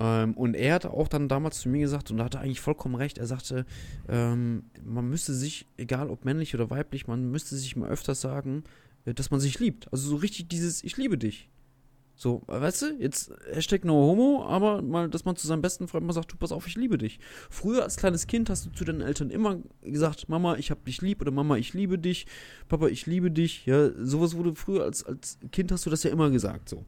Ähm, und er hat auch dann damals zu mir gesagt, und da hat er eigentlich vollkommen recht, er sagte, ähm, man müsste sich, egal ob männlich oder weiblich, man müsste sich mal öfters sagen, äh, dass man sich liebt. Also so richtig dieses Ich liebe dich. So, weißt du, jetzt Hashtag no homo, aber mal, dass man zu seinem besten Freund mal sagt, du pass auf, ich liebe dich. Früher als kleines Kind hast du zu deinen Eltern immer gesagt, Mama, ich hab dich lieb oder Mama, ich liebe dich, Papa, ich liebe dich. Ja, sowas wurde früher als, als Kind hast du das ja immer gesagt, so.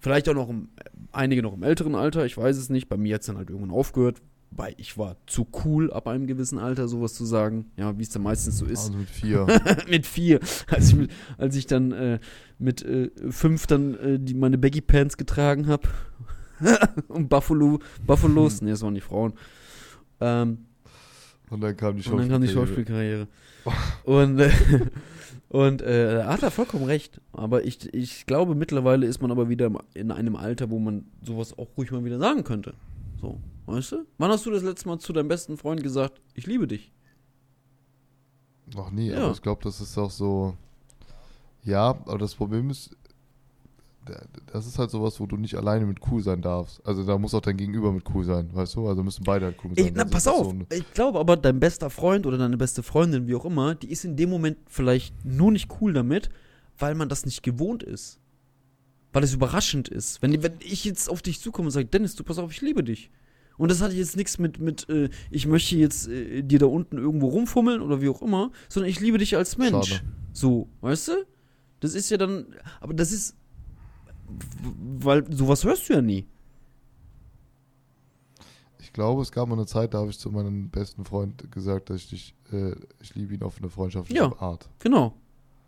Vielleicht auch noch im, einige noch im älteren Alter, ich weiß es nicht. Bei mir hat es dann halt irgendwann aufgehört, weil ich war zu cool ab einem gewissen Alter, sowas zu sagen. Ja, wie es dann meistens so ist. Also mit vier. mit vier. Als ich, als ich dann äh, mit äh, fünf dann äh, die, meine Baggy Pants getragen habe. und Buffalo, Buffalos, nee, das waren die Frauen. Ähm, und dann kam die Schauspielkarriere. Und dann kam die Schauspielkarriere. und äh, und äh, hat er vollkommen recht. Aber ich, ich glaube, mittlerweile ist man aber wieder in einem Alter, wo man sowas auch ruhig mal wieder sagen könnte. So. Weißt du? Wann hast du das letzte Mal zu deinem besten Freund gesagt, ich liebe dich? Noch nie, ja. aber ich glaube, das ist auch so. Ja, aber das Problem ist, das ist halt sowas, wo du nicht alleine mit cool sein darfst. Also da muss auch dein Gegenüber mit cool sein, weißt du? Also müssen beide halt cool sein. Ey, na, pass auf, so ich glaube aber, dein bester Freund oder deine beste Freundin, wie auch immer, die ist in dem Moment vielleicht nur nicht cool damit, weil man das nicht gewohnt ist. Weil es überraschend ist. Wenn, wenn ich jetzt auf dich zukomme und sage, Dennis, du pass auf, ich liebe dich. Und das hat jetzt nichts mit, mit äh, ich möchte jetzt äh, dir da unten irgendwo rumfummeln oder wie auch immer, sondern ich liebe dich als Mensch. Schade. So, weißt du? Das ist ja dann, aber das ist, weil sowas hörst du ja nie. Ich glaube, es gab mal eine Zeit, da habe ich zu meinem besten Freund gesagt, dass ich dich, äh, ich liebe ihn auf eine freundschaftliche ja, Art. Genau.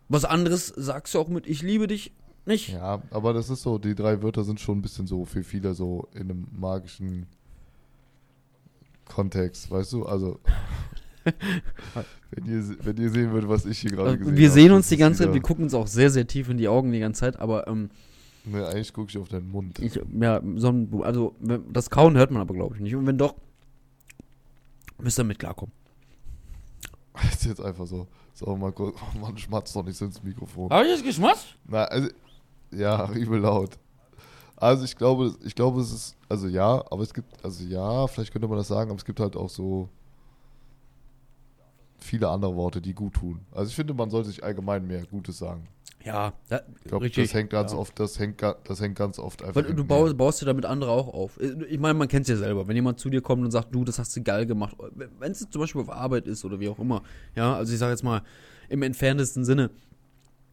Was anderes sagst du auch mit, ich liebe dich nicht. Ja, aber das ist so, die drei Wörter sind schon ein bisschen so für viele so in einem magischen Kontext, weißt du? Also, wenn, ihr, wenn ihr sehen würdet, was ich hier gerade gesehen habe. Wir sehen uns die ganze Zeit, wir gucken uns auch sehr, sehr tief in die Augen die ganze Zeit, aber. Ähm, ne, eigentlich gucke ich auf deinen Mund. Ich, ja, so also das Kauen hört man aber, glaube ich, nicht. Und wenn doch, müsst ihr mit klarkommen. Das ist jetzt einfach so. So, mal kurz. Oh Mann, schmatzt doch nicht so ins Mikrofon. Habe ich jetzt geschmatzt? Na, also, ja, übel laut. Also ich glaube, ich glaube, es ist, also ja, aber es gibt, also ja, vielleicht könnte man das sagen, aber es gibt halt auch so viele andere Worte, die gut tun. Also ich finde, man sollte sich allgemein mehr Gutes sagen. Ja, da, ich glaube, das hängt ganz ja. oft, das hängt, das hängt ganz oft einfach. Weil du baust, baust dir damit andere auch auf. Ich meine, man kennt es ja selber. Wenn jemand zu dir kommt und sagt, du, das hast du geil gemacht, wenn es zum Beispiel auf Arbeit ist oder wie auch immer, ja, also ich sage jetzt mal im entferntesten Sinne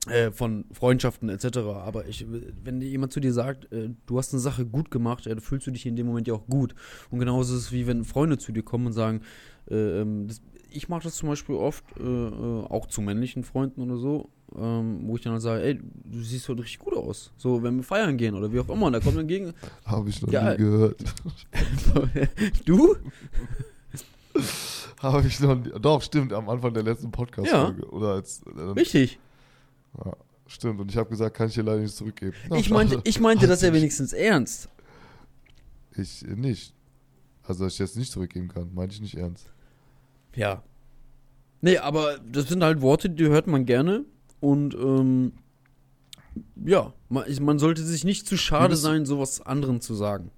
äh, von Freundschaften etc. Aber ich, wenn jemand zu dir sagt, äh, du hast eine Sache gut gemacht, ja, dann fühlst du dich in dem Moment ja auch gut. Und genauso ist es wie wenn Freunde zu dir kommen und sagen, äh, ähm, das, ich mache das zum Beispiel oft, äh, äh, auch zu männlichen Freunden oder so, ähm, wo ich dann halt sage, ey, du siehst heute richtig gut aus. So, wenn wir feiern gehen oder wie auch immer, und da kommt dann gegen. Habe ich noch ja, nie gehört. du? Habe ich noch nie. Doch, stimmt, am Anfang der letzten Podcast-Folge. Ja. Oder als. Äh, Richtig. Ja, stimmt, und ich habe gesagt, kann ich dir leider nicht zurückgeben. Na, ich, meinte, ich meinte das ja wenigstens ernst. Ich nicht. Also, dass ich jetzt nicht zurückgeben kann, meinte ich nicht ernst. Ja. Nee, aber das sind halt Worte, die hört man gerne. Und ähm, ja, man, man sollte sich nicht zu schade sein, sowas anderen zu sagen.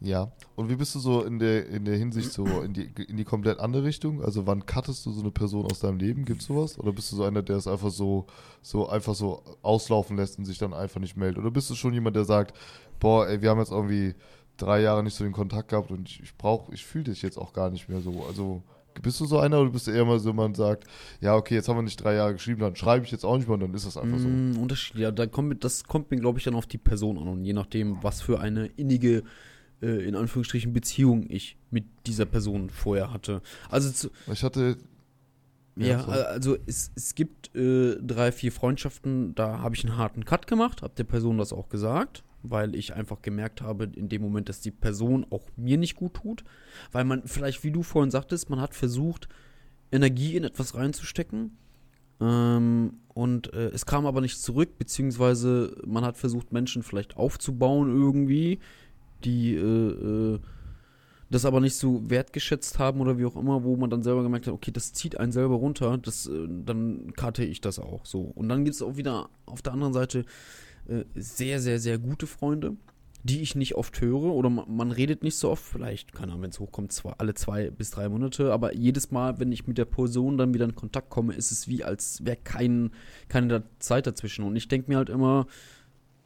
Ja. Und wie bist du so in der, in der Hinsicht so in die, in die komplett andere Richtung? Also wann cuttest du so eine Person aus deinem Leben? Gibt es sowas? Oder bist du so einer, der es einfach so, so einfach so auslaufen lässt und sich dann einfach nicht meldet? Oder bist du schon jemand, der sagt, boah, ey, wir haben jetzt irgendwie drei Jahre nicht so den Kontakt gehabt und ich, ich brauche, ich fühle dich jetzt auch gar nicht mehr so. Also bist du so einer oder bist du eher mal so, man sagt, ja, okay, jetzt haben wir nicht drei Jahre geschrieben, dann schreibe ich jetzt auch nicht mehr und dann ist das einfach so. Mm, Unterschied, ja, da kommt, das kommt mir, glaube ich, dann auf die Person an und je nachdem, was für eine innige, äh, in Anführungsstrichen, Beziehung ich mit dieser Person vorher hatte. Also zu, ich hatte ja, ja also es, es gibt äh, drei, vier Freundschaften, da habe ich einen harten Cut gemacht, habe der Person das auch gesagt weil ich einfach gemerkt habe in dem Moment, dass die Person auch mir nicht gut tut, weil man vielleicht, wie du vorhin sagtest, man hat versucht, Energie in etwas reinzustecken ähm, und äh, es kam aber nicht zurück, beziehungsweise man hat versucht, Menschen vielleicht aufzubauen irgendwie, die äh, äh, das aber nicht so wertgeschätzt haben oder wie auch immer, wo man dann selber gemerkt hat, okay, das zieht einen selber runter, das, äh, dann karte ich das auch so. Und dann gibt es auch wieder auf der anderen Seite äh, sehr, sehr, sehr gute Freunde, die ich nicht oft höre oder man, man redet nicht so oft, vielleicht, keine Ahnung, wenn es hochkommt, zwar alle zwei bis drei Monate, aber jedes Mal, wenn ich mit der Person dann wieder in Kontakt komme, ist es wie, als wäre kein, keine Zeit dazwischen. Und ich denke mir halt immer,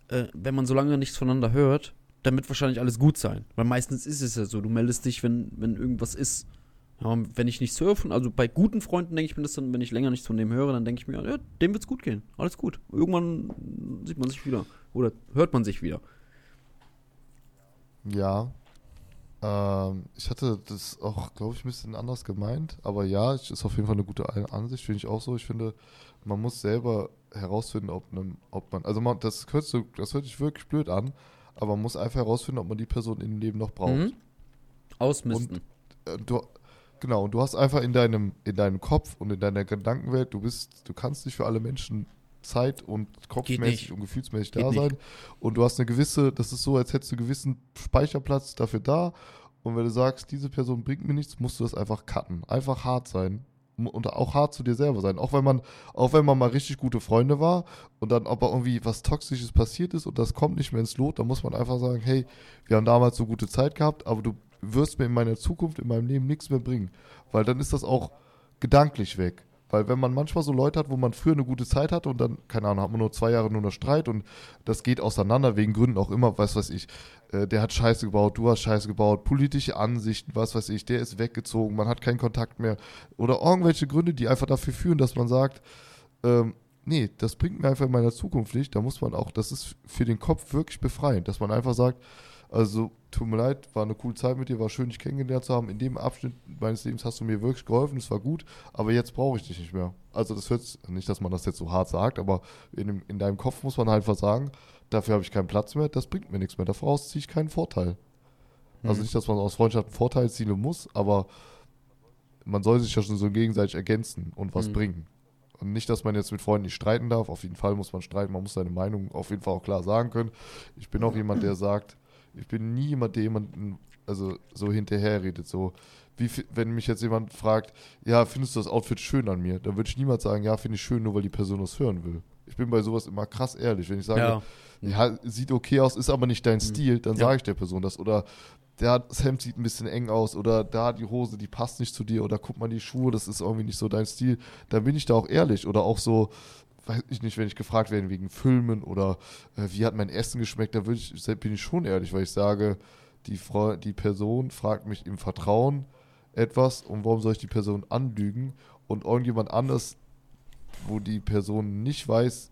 äh, wenn man so lange nichts voneinander hört, dann wird wahrscheinlich alles gut sein. Weil meistens ist es ja so, du meldest dich, wenn, wenn irgendwas ist. Ja, wenn ich nichts höre von, also bei guten Freunden denke ich mir das dann, wenn ich länger nichts von dem höre, dann denke ich mir, ja, dem wird's gut gehen. Alles gut. Irgendwann sieht man sich wieder. Oder hört man sich wieder. Ja. Ähm, ich hatte das auch, glaube ich, ein bisschen anders gemeint. Aber ja, ist auf jeden Fall eine gute Ansicht, finde ich auch so. Ich finde, man muss selber herausfinden, ob, ne, ob man, also man, das, hört so, das hört sich wirklich blöd an, aber man muss einfach herausfinden, ob man die Person im Leben noch braucht. Mhm. Ausmisten. Und, äh, du, Genau, und du hast einfach in deinem, in deinem Kopf und in deiner Gedankenwelt, du bist, du kannst nicht für alle Menschen Zeit und kopfmäßig und gefühlsmäßig Geht da sein. Nicht. Und du hast eine gewisse, das ist so, als hättest du einen gewissen Speicherplatz dafür da. Und wenn du sagst, diese Person bringt mir nichts, musst du das einfach cutten. Einfach hart sein. Und auch hart zu dir selber sein. Auch wenn man, auch wenn man mal richtig gute Freunde war und dann aber irgendwie was Toxisches passiert ist und das kommt nicht mehr ins Lot, dann muss man einfach sagen, hey, wir haben damals so gute Zeit gehabt, aber du wirst mir in meiner Zukunft, in meinem Leben nichts mehr bringen. Weil dann ist das auch gedanklich weg. Weil wenn man manchmal so Leute hat, wo man früher eine gute Zeit hatte und dann, keine Ahnung, hat man nur zwei Jahre nur noch Streit und das geht auseinander, wegen Gründen auch immer, was weiß ich, äh, der hat Scheiße gebaut, du hast Scheiße gebaut, politische Ansichten, was weiß ich, der ist weggezogen, man hat keinen Kontakt mehr oder irgendwelche Gründe, die einfach dafür führen, dass man sagt, ähm, nee, das bringt mir einfach in meiner Zukunft nicht, da muss man auch, das ist für den Kopf wirklich befreiend, dass man einfach sagt, also, tut mir leid, war eine coole Zeit mit dir, war schön, dich kennengelernt zu haben. In dem Abschnitt meines Lebens hast du mir wirklich geholfen, es war gut, aber jetzt brauche ich dich nicht mehr. Also, das hört nicht, dass man das jetzt so hart sagt, aber in, in deinem Kopf muss man halt einfach sagen, dafür habe ich keinen Platz mehr, das bringt mir nichts mehr. Daraus ziehe ich keinen Vorteil. Also mhm. nicht, dass man aus Freundschaft einen Vorteil ziehen muss, aber man soll sich ja schon so gegenseitig ergänzen und was mhm. bringen. Und nicht, dass man jetzt mit Freunden nicht streiten darf. Auf jeden Fall muss man streiten. Man muss seine Meinung auf jeden Fall auch klar sagen können. Ich bin auch jemand, der sagt, ich bin nie jemand, der jemanden also so hinterher redet. So, wie wenn mich jetzt jemand fragt, ja, findest du das Outfit schön an mir? Dann würde ich niemals sagen, ja, finde ich schön, nur weil die Person das hören will. Ich bin bei sowas immer krass ehrlich. Wenn ich sage, ja, ja sieht okay aus, ist aber nicht dein mhm. Stil, dann ja. sage ich der Person das. Oder der das Hemd sieht ein bisschen eng aus oder da die Hose, die passt nicht zu dir oder guck mal die Schuhe, das ist irgendwie nicht so dein Stil. Dann bin ich da auch ehrlich. Oder auch so, weiß ich nicht, wenn ich gefragt werde wegen Filmen oder äh, wie hat mein Essen geschmeckt, da ich, bin ich schon ehrlich, weil ich sage, die, Frau, die Person fragt mich im Vertrauen etwas und warum soll ich die Person anlügen und irgendjemand anders, wo die Person nicht weiß,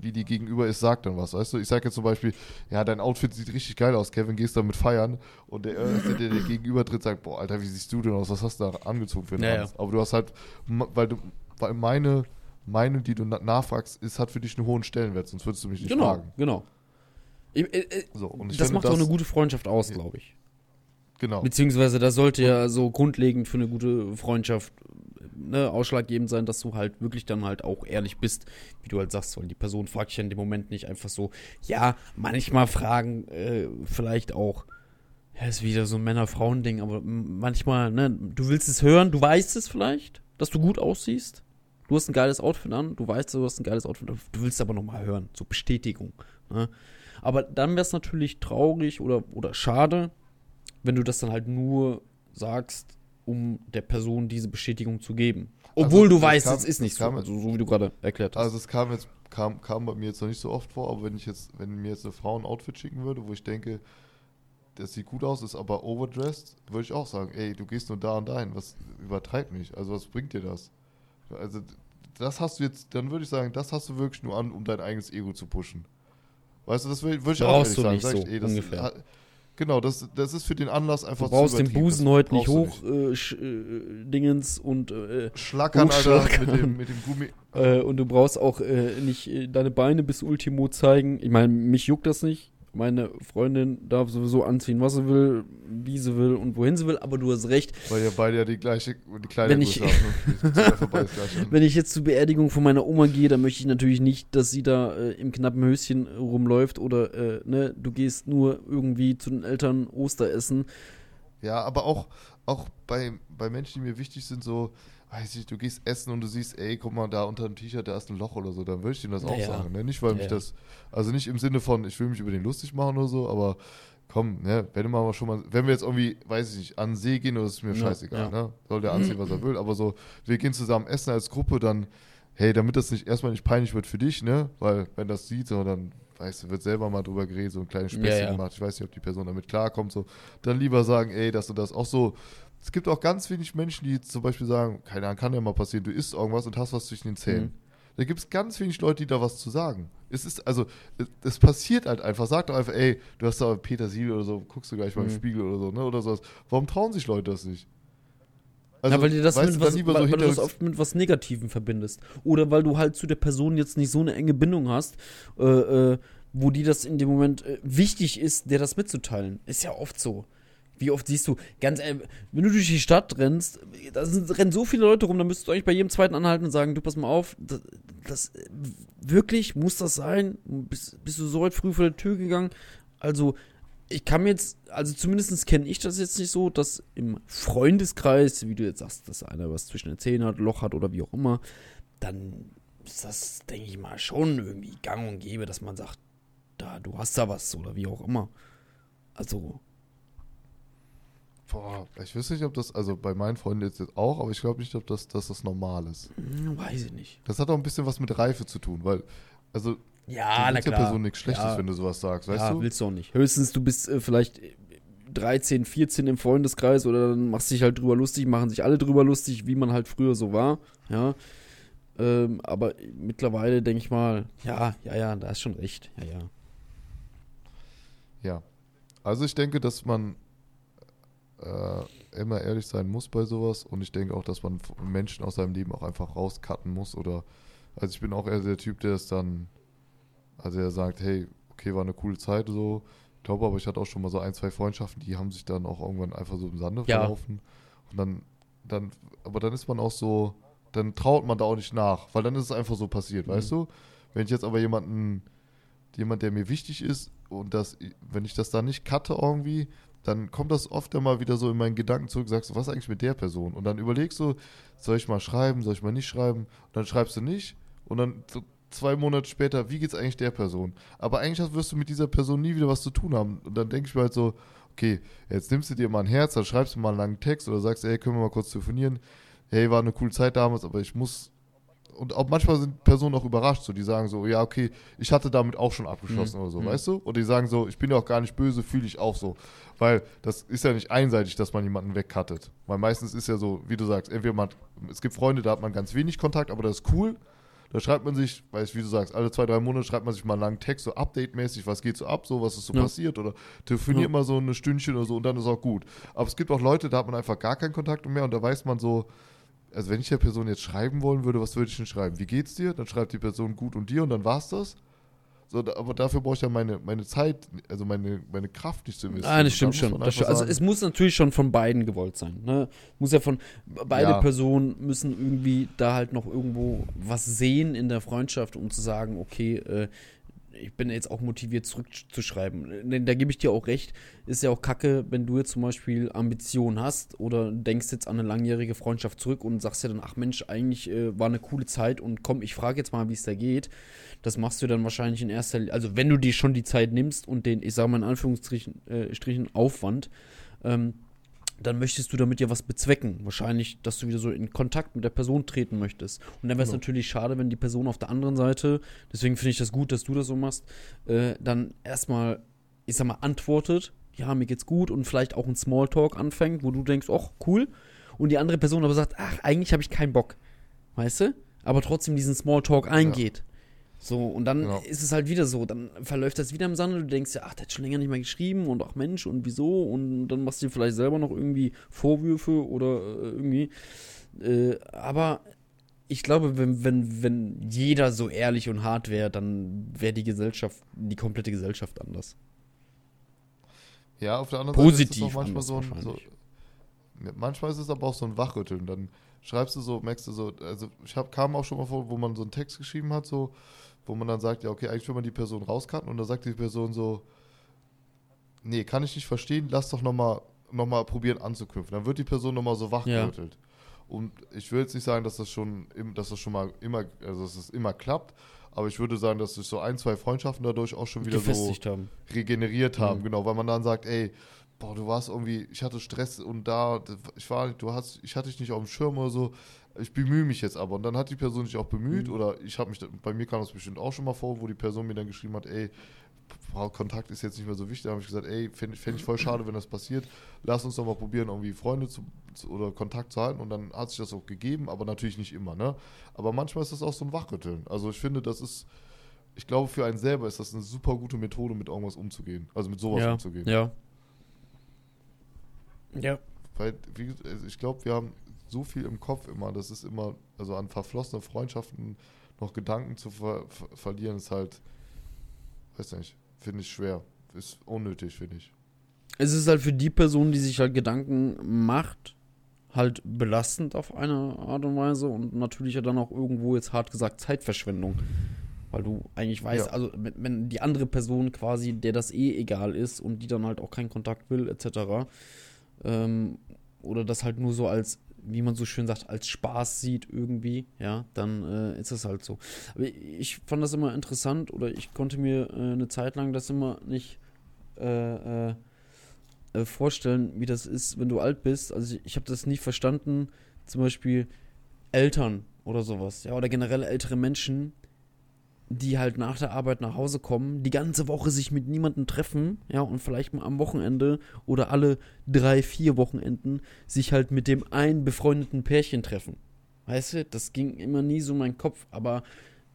wie die gegenüber ist, sagt dann was, weißt du? Ich sage jetzt zum Beispiel, ja, dein Outfit sieht richtig geil aus, Kevin, gehst damit feiern und der Erste, der dir gegenüber tritt, sagt, boah, Alter, wie siehst du denn aus, was hast du da angezogen für einen ja, ja. Aber du hast halt, weil du, weil meine Meinung, die du nachfragst, ist, hat für dich einen hohen Stellenwert, sonst würdest du mich nicht genau, fragen. Genau, genau. So, das macht auch eine gute Freundschaft aus, glaube ich. Genau. Beziehungsweise das sollte ja so grundlegend für eine gute Freundschaft ne, ausschlaggebend sein, dass du halt wirklich dann halt auch ehrlich bist, wie du halt sagst, weil die Person fragt dich in dem Moment nicht einfach so, ja, manchmal fragen äh, vielleicht auch, ja, ist wieder so ein Männer-Frauen-Ding, aber manchmal, ne, du willst es hören, du weißt es vielleicht, dass du gut aussiehst, du hast ein geiles Outfit an, du weißt, du hast ein geiles Outfit an, du willst aber nochmal hören, so Bestätigung. Ne? Aber dann wäre es natürlich traurig oder, oder schade, wenn du das dann halt nur sagst, um der Person diese Bestätigung zu geben. Also Obwohl also, du weißt, es ist nicht so, jetzt, also, so wie du gerade erklärt hast. Also es kam jetzt kam, kam bei mir jetzt noch nicht so oft vor, aber wenn ich jetzt, wenn mir jetzt eine Frau ein Outfit schicken würde, wo ich denke, das sieht gut aus, ist aber overdressed, würde ich auch sagen, ey, du gehst nur da und dahin, was übertreibt mich, also was bringt dir das? Also das hast du jetzt, dann würde ich sagen, das hast du wirklich nur an, um dein eigenes Ego zu pushen. Weißt du, das würde würd ich Brauchst auch ehrlich sagen. Nicht so, ich, ey, das ungefähr. Genau, das, das ist für den Anlass einfach Du brauchst den Busen heute nicht hoch, äh, äh, Dingens und äh, Schlackern, Alter, mit dem, mit dem Gummi. Äh, und du brauchst auch äh, nicht äh, deine Beine bis Ultimo zeigen. Ich meine, mich juckt das nicht meine Freundin darf sowieso anziehen, was sie will, wie sie will und wohin sie will, aber du hast recht. Weil ihr beide ja die gleiche die kleine wenn ich, habt, ne? wenn ich jetzt zur Beerdigung von meiner Oma gehe, dann möchte ich natürlich nicht, dass sie da äh, im knappen Höschen rumläuft oder äh, ne, du gehst nur irgendwie zu den Eltern Osteressen. Ja, aber auch, auch bei, bei Menschen, die mir wichtig sind, so, weiß ich, du gehst essen und du siehst, ey, guck mal, da unter dem T-Shirt, da ist ein Loch oder so, dann würde ich dir das auch ja, sagen. Ne? Nicht, weil ja, mich das, also nicht im Sinne von, ich will mich über den lustig machen oder so, aber komm, ne, wenn wir mal schon mal, wenn wir jetzt irgendwie, weiß ich nicht, an den See gehen, das ist mir scheißegal, ne? Soll der anziehen, was er will, aber so, wir gehen zusammen essen als Gruppe, dann, hey, damit das nicht erstmal nicht peinlich wird für dich, ne? Weil, wenn das sieht, so, dann, weißt du, wird selber mal drüber geredet, so ein kleines Späßchen gemacht, ich weiß nicht, ob die Person damit klarkommt, so, dann lieber sagen, ey, das und das, auch so, es gibt auch ganz wenig Menschen, die zum Beispiel sagen, keine Ahnung, kann ja mal passieren, du isst irgendwas und hast was zwischen den Zähnen. Mhm. Da gibt es ganz wenig Leute, die da was zu sagen. Es ist, also, es, es passiert halt einfach. Sag doch einfach, ey, du hast da Petersilie oder so, guckst du gleich mal mhm. im Spiegel oder so, ne? Oder sowas. Warum trauen sich Leute das nicht? Also, ja, weil dir das, mit was, weil, so weil du das oft mit was Negativem verbindest. Oder weil du halt zu der Person jetzt nicht so eine enge Bindung hast, äh, äh, wo dir das in dem Moment äh, wichtig ist, dir das mitzuteilen. Ist ja oft so. Wie oft siehst du, ganz ehrlich, wenn du durch die Stadt rennst, da sind, rennen so viele Leute rum, dann müsstest du eigentlich bei jedem zweiten anhalten und sagen, du pass mal auf, das, das wirklich, muss das sein? Bist, bist du so weit früh vor der Tür gegangen? Also, ich kann mir jetzt, also zumindest kenne ich das jetzt nicht so, dass im Freundeskreis, wie du jetzt sagst, dass einer was zwischen den Zähnen hat, Loch hat oder wie auch immer, dann ist das, denke ich mal, schon irgendwie gang und gäbe, dass man sagt, da, du hast da was oder wie auch immer. Also, Boah, ich wüsste nicht, ob das, also bei meinen Freunden jetzt, auch, aber ich glaube nicht, ob das, dass das normal ist. Hm, weiß ich nicht. Das hat auch ein bisschen was mit Reife zu tun, weil, also, ja, willst der Person nichts Schlechtes, ja. wenn du sowas sagst, weißt ja, du? willst du auch nicht. Höchstens, du bist äh, vielleicht 13, 14 im Freundeskreis oder dann machst du dich halt drüber lustig, machen sich alle drüber lustig, wie man halt früher so war, ja. Ähm, aber mittlerweile denke ich mal, ja, ja, ja, da ist schon recht, ja, ja. Ja. Also ich denke, dass man äh, immer ehrlich sein muss bei sowas und ich denke auch, dass man Menschen aus seinem Leben auch einfach rauscutten muss oder also ich bin auch eher der Typ, der es dann, also er sagt, hey, okay, war eine coole Zeit so, ich glaube aber, ich hatte auch schon mal so ein, zwei Freundschaften, die haben sich dann auch irgendwann einfach so im Sande ja. verlaufen und dann, dann, aber dann ist man auch so, dann traut man da auch nicht nach, weil dann ist es einfach so passiert, mhm. weißt du? Wenn ich jetzt aber jemanden, jemand, der mir wichtig ist und das, wenn ich das da nicht cutte irgendwie, dann kommt das oft immer wieder so in meinen Gedanken zurück, sagst du, was eigentlich mit der Person? Und dann überlegst du, soll ich mal schreiben, soll ich mal nicht schreiben? Und dann schreibst du nicht und dann zwei Monate später, wie geht's eigentlich der Person? Aber eigentlich wirst du mit dieser Person nie wieder was zu tun haben. Und dann denke ich mir halt so, okay, jetzt nimmst du dir mal ein Herz, dann schreibst du mal einen langen Text oder sagst, ey, können wir mal kurz telefonieren? Hey, war eine coole Zeit damals, aber ich muss und auch manchmal sind Personen auch überrascht, so die sagen so, ja, okay, ich hatte damit auch schon abgeschlossen mhm. oder so, mhm. weißt du? Und die sagen so, ich bin ja auch gar nicht böse, fühle ich auch so. Weil das ist ja nicht einseitig, dass man jemanden wegcuttet. Weil meistens ist ja so, wie du sagst, entweder man, es gibt Freunde, da hat man ganz wenig Kontakt, aber das ist cool. Da schreibt man sich, weiß wie du sagst, alle zwei, drei Monate schreibt man sich mal einen langen Text, so update-mäßig, was geht so ab, so, was ist so ja. passiert oder telefoniert ja. mal so eine Stündchen oder so und dann ist auch gut. Aber es gibt auch Leute, da hat man einfach gar keinen Kontakt mehr und da weiß man so, also wenn ich der Person jetzt schreiben wollen würde, was würde ich denn schreiben? Wie geht's dir? Dann schreibt die Person gut und dir und dann war's das. So, aber dafür brauche ich ja meine, meine Zeit, also meine, meine Kraft nicht zu investieren. Ah, das stimmt schon. Das also sagen, es muss natürlich schon von beiden gewollt sein. Ne? Muss ja von beide ja. Personen müssen irgendwie da halt noch irgendwo was sehen in der Freundschaft, um zu sagen, okay, äh, ich bin jetzt auch motiviert zurückzuschreiben. Da gebe ich dir auch recht. Ist ja auch kacke, wenn du jetzt zum Beispiel Ambitionen hast oder denkst jetzt an eine langjährige Freundschaft zurück und sagst ja dann, ach Mensch, eigentlich äh, war eine coole Zeit und komm, ich frage jetzt mal, wie es da geht. Das machst du dann wahrscheinlich in erster Linie, also wenn du dir schon die Zeit nimmst und den, ich sage mal in Anführungsstrichen, äh, Strichen Aufwand, ähm, dann möchtest du damit ja was bezwecken. Wahrscheinlich, dass du wieder so in Kontakt mit der Person treten möchtest. Und dann wäre es genau. natürlich schade, wenn die Person auf der anderen Seite, deswegen finde ich das gut, dass du das so machst, äh, dann erstmal, ich sag mal, antwortet, ja, mir geht's gut und vielleicht auch ein Smalltalk anfängt, wo du denkst, ach, cool. Und die andere Person aber sagt, ach, eigentlich habe ich keinen Bock. Weißt du? Aber trotzdem diesen Smalltalk eingeht. Ja. So, und dann genau. ist es halt wieder so, dann verläuft das wieder im Sande, du denkst ja, ach, der hat schon länger nicht mehr geschrieben und ach Mensch und wieso und dann machst du dir vielleicht selber noch irgendwie Vorwürfe oder äh, irgendwie. Äh, aber ich glaube, wenn, wenn, wenn jeder so ehrlich und hart wäre, dann wäre die Gesellschaft, die komplette Gesellschaft anders. Ja, auf der anderen Positiv Seite ist es auch manchmal so, ein, so manchmal ist es aber auch so ein Wachrütteln. Dann schreibst du so, merkst du so, also ich hab, kam auch schon mal vor, wo man so einen Text geschrieben hat, so, wo man dann sagt, ja, okay, eigentlich will man die Person rauskarten und da sagt die Person so, nee, kann ich nicht verstehen, lass doch nochmal noch mal probieren anzuknüpfen. Dann wird die Person nochmal so wachgerüttelt. Ja. Und ich will jetzt nicht sagen, dass das schon, dass das schon mal immer, also dass es immer klappt, aber ich würde sagen, dass sich so ein, zwei Freundschaften dadurch auch schon wieder so haben. regeneriert haben, mhm. genau, weil man dann sagt, ey, boah, du warst irgendwie, ich hatte Stress und da, ich war, du hast, ich hatte dich nicht auf dem Schirm oder so, ich bemühe mich jetzt aber. Und dann hat die Person sich auch bemüht mhm. oder ich habe mich, bei mir kam das bestimmt auch schon mal vor, wo die Person mir dann geschrieben hat, ey, Kontakt ist jetzt nicht mehr so wichtig. Da habe ich gesagt, ey, fände fänd ich voll schade, wenn das passiert. Lass uns doch mal probieren, irgendwie Freunde zu, zu, oder Kontakt zu halten. Und dann hat sich das auch gegeben, aber natürlich nicht immer. Ne? Aber manchmal ist das auch so ein Wachrütteln. Also ich finde, das ist, ich glaube, für einen selber ist das eine super gute Methode, mit irgendwas umzugehen. Also mit sowas ja, umzugehen. Ja. Ja. Weil, wie, also ich glaube, wir haben so viel im Kopf immer. Das ist immer, also an verflossene Freundschaften noch Gedanken zu ver ver verlieren, ist halt, weiß nicht, finde ich schwer. Ist unnötig, finde ich. Es ist halt für die Person, die sich halt Gedanken macht, halt belastend auf eine Art und Weise und natürlich ja dann auch irgendwo jetzt hart gesagt Zeitverschwendung. Weil du eigentlich weißt, ja. also wenn die andere Person quasi, der das eh egal ist und die dann halt auch keinen Kontakt will, etc. Ähm, oder das halt nur so als wie man so schön sagt, als Spaß sieht irgendwie, ja, dann äh, ist das halt so. Aber ich fand das immer interessant oder ich konnte mir äh, eine Zeit lang das immer nicht äh, äh, äh vorstellen, wie das ist, wenn du alt bist. Also ich, ich habe das nie verstanden, zum Beispiel Eltern oder sowas, ja, oder generell ältere Menschen, die halt nach der Arbeit nach Hause kommen, die ganze Woche sich mit niemandem treffen, ja, und vielleicht mal am Wochenende oder alle drei, vier Wochenenden sich halt mit dem einen befreundeten Pärchen treffen. Weißt du, das ging immer nie so in meinen Kopf, aber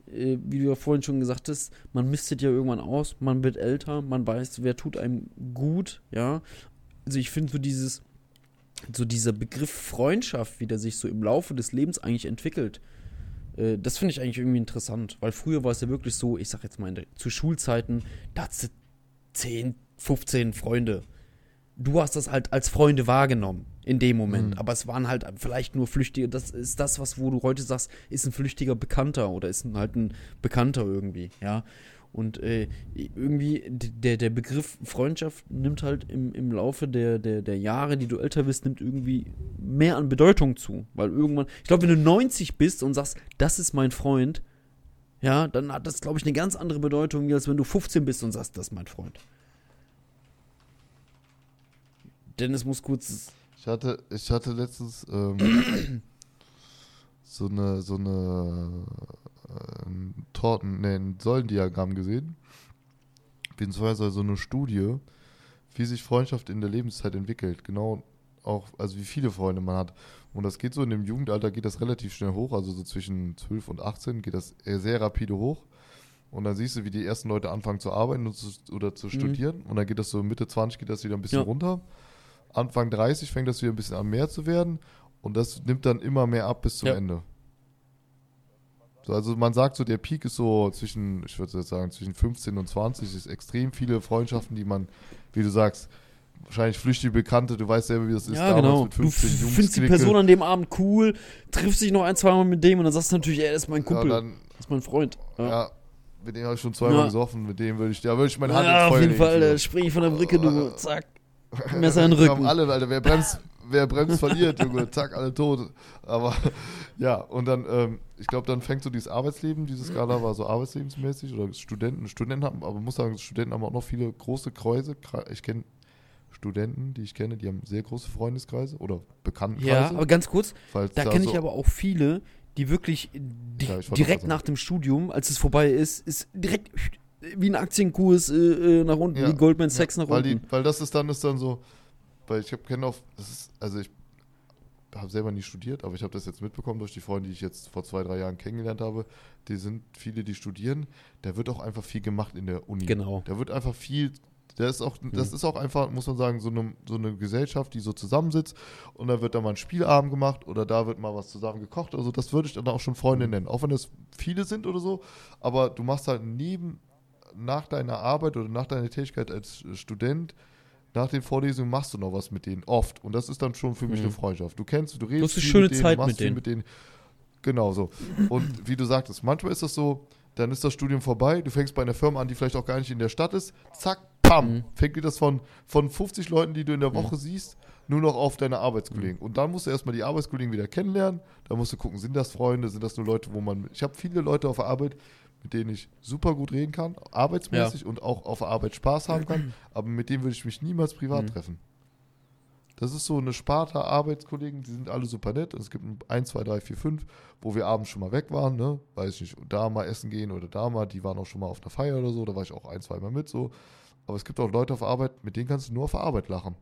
äh, wie du ja vorhin schon gesagt hast, man mistet ja irgendwann aus, man wird älter, man weiß, wer tut einem gut, ja. Also ich finde so dieses, so dieser Begriff Freundschaft, wie der sich so im Laufe des Lebens eigentlich entwickelt, äh, das finde ich eigentlich irgendwie interessant, weil früher war es ja wirklich so, ich sag jetzt mal, zu Schulzeiten, da hattest du 10, 15 Freunde. Du hast das halt als Freunde wahrgenommen in dem Moment, mhm. aber es waren halt vielleicht nur Flüchtige. Das ist das, was wo du heute sagst, ist ein flüchtiger Bekannter oder ist halt ein Bekannter irgendwie, ja. Und äh, irgendwie der, der Begriff Freundschaft nimmt halt im, im Laufe der, der, der Jahre, die du älter bist, nimmt irgendwie mehr an Bedeutung zu. Weil irgendwann, ich glaube, wenn du 90 bist und sagst, das ist mein Freund, ja, dann hat das, glaube ich, eine ganz andere Bedeutung, als wenn du 15 bist und sagst, das ist mein Freund. Dennis muss kurz. Ich hatte, ich hatte letztens ähm, so eine, so eine äh, Torten, ne, ein Säulendiagramm gesehen, beziehungsweise so eine Studie, wie sich Freundschaft in der Lebenszeit entwickelt. Genau auch, also wie viele Freunde man hat. Und das geht so in dem Jugendalter, geht das relativ schnell hoch, also so zwischen 12 und 18 geht das sehr rapide hoch. Und dann siehst du, wie die ersten Leute anfangen zu arbeiten zu, oder zu mhm. studieren. Und dann geht das so Mitte 20 geht das wieder ein bisschen ja. runter. Anfang 30 fängt das wieder ein bisschen an mehr zu werden. Und das nimmt dann immer mehr ab bis zum ja. Ende. So, also man sagt so, der Peak ist so zwischen, ich würde jetzt sagen, zwischen 15 und 20 ist extrem viele Freundschaften, die man, wie du sagst, wahrscheinlich flüchtige Bekannte, du weißt selber, wie das ist. Ja, genau. du findest die Person an dem Abend cool, triffst dich noch ein, zweimal mit dem und dann sagst du natürlich, ey, das ist mein Kumpel, ja, dann, das ist mein Freund. Ja, ja mit dem habe ich schon zweimal ja. gesoffen, mit dem würde ich, da würde ich meine Hand ja, ins Feuer auf jeden Fall, da springe ich von der Brücke, du, zack, Messer in den Rücken. Wir alle, Alter, wer bremst, wer bremst, verliert, Junge, zack, alle tot. Aber, ja, und dann, ähm, ich glaube, dann fängt so dieses Arbeitsleben, diese Skala war so arbeitslebensmäßig oder Studenten, Studenten haben, aber muss sagen, Studenten haben auch noch viele große Kreise, ich kenne Studenten, die ich kenne, die haben sehr große Freundeskreise oder Bekanntenkreise. Ja, aber ganz kurz, da kenne ich aber auch viele, die wirklich di ja, direkt nach dem Studium, als es vorbei ist, ist direkt wie ein Aktienkurs äh, äh, nach unten, ja, wie Goldman Sachs ja, nach weil unten. Die, weil das ist dann ist dann so, weil ich habe kenne auch, also ich habe selber nie studiert, aber ich habe das jetzt mitbekommen durch die Freunde, die ich jetzt vor zwei, drei Jahren kennengelernt habe. Die sind viele, die studieren. Da wird auch einfach viel gemacht in der Uni. Genau. Da wird einfach viel der ist auch, das mhm. ist auch einfach, muss man sagen, so eine, so eine Gesellschaft, die so zusammensitzt und da wird dann mal ein Spielabend gemacht oder da wird mal was zusammen gekocht. Also das würde ich dann auch schon Freunde mhm. nennen. Auch wenn das viele sind oder so, aber du machst halt neben, nach deiner Arbeit oder nach deiner Tätigkeit als Student, nach den Vorlesungen machst du noch was mit denen, oft. Und das ist dann schon für mich mhm. eine Freundschaft. Du kennst, du redest du hast eine schöne mit denen, Zeit mit denen. mit denen. Genau so. Und wie du sagtest, manchmal ist das so, dann ist das Studium vorbei, du fängst bei einer Firma an, die vielleicht auch gar nicht in der Stadt ist, zack, pam, mhm. fängt dir das von, von 50 Leuten, die du in der Woche mhm. siehst, nur noch auf deine Arbeitskollegen. Mhm. Und dann musst du erstmal die Arbeitskollegen wieder kennenlernen, da musst du gucken, sind das Freunde, sind das nur Leute, wo man, ich habe viele Leute auf der Arbeit, mit denen ich super gut reden kann, arbeitsmäßig ja. und auch auf der Arbeit Spaß haben kann, aber mit denen würde ich mich niemals privat mhm. treffen. Das ist so eine Sparta Arbeitskollegen, die sind alle super nett. Es gibt ein, zwei, drei, vier, fünf, wo wir abends schon mal weg waren, ne? Weiß ich nicht, da mal essen gehen oder da mal, die waren auch schon mal auf der Feier oder so, da war ich auch ein, zwei Mal mit so. Aber es gibt auch Leute auf Arbeit, mit denen kannst du nur auf der Arbeit lachen.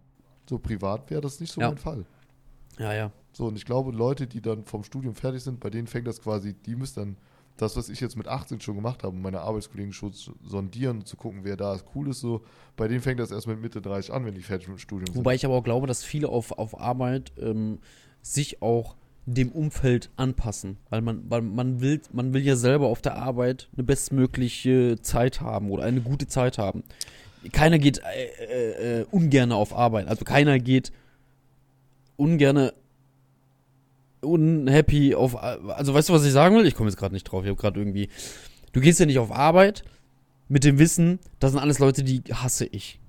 So privat wäre das nicht so ja. mein Fall. Ja, ja. So, und ich glaube, Leute, die dann vom Studium fertig sind, bei denen fängt das quasi, die müssen dann das, was ich jetzt mit 18 schon gemacht habe, meine Arbeitskollegen schon sondieren, zu gucken, wer da ist, cool ist, so, bei denen fängt das erst mit Mitte 30 an, wenn die fertig mit dem Studium sind. Wobei ich aber auch glaube, dass viele auf, auf Arbeit ähm, sich auch dem Umfeld anpassen, weil man, weil man will, man will ja selber auf der Arbeit eine bestmögliche Zeit haben oder eine gute Zeit haben. Keiner geht äh, äh, äh ungern auf Arbeit, also keiner geht ungerne unhappy auf. Also, weißt du, was ich sagen will? Ich komme jetzt gerade nicht drauf. Ich habe gerade irgendwie. Du gehst ja nicht auf Arbeit mit dem Wissen, das sind alles Leute, die hasse ich.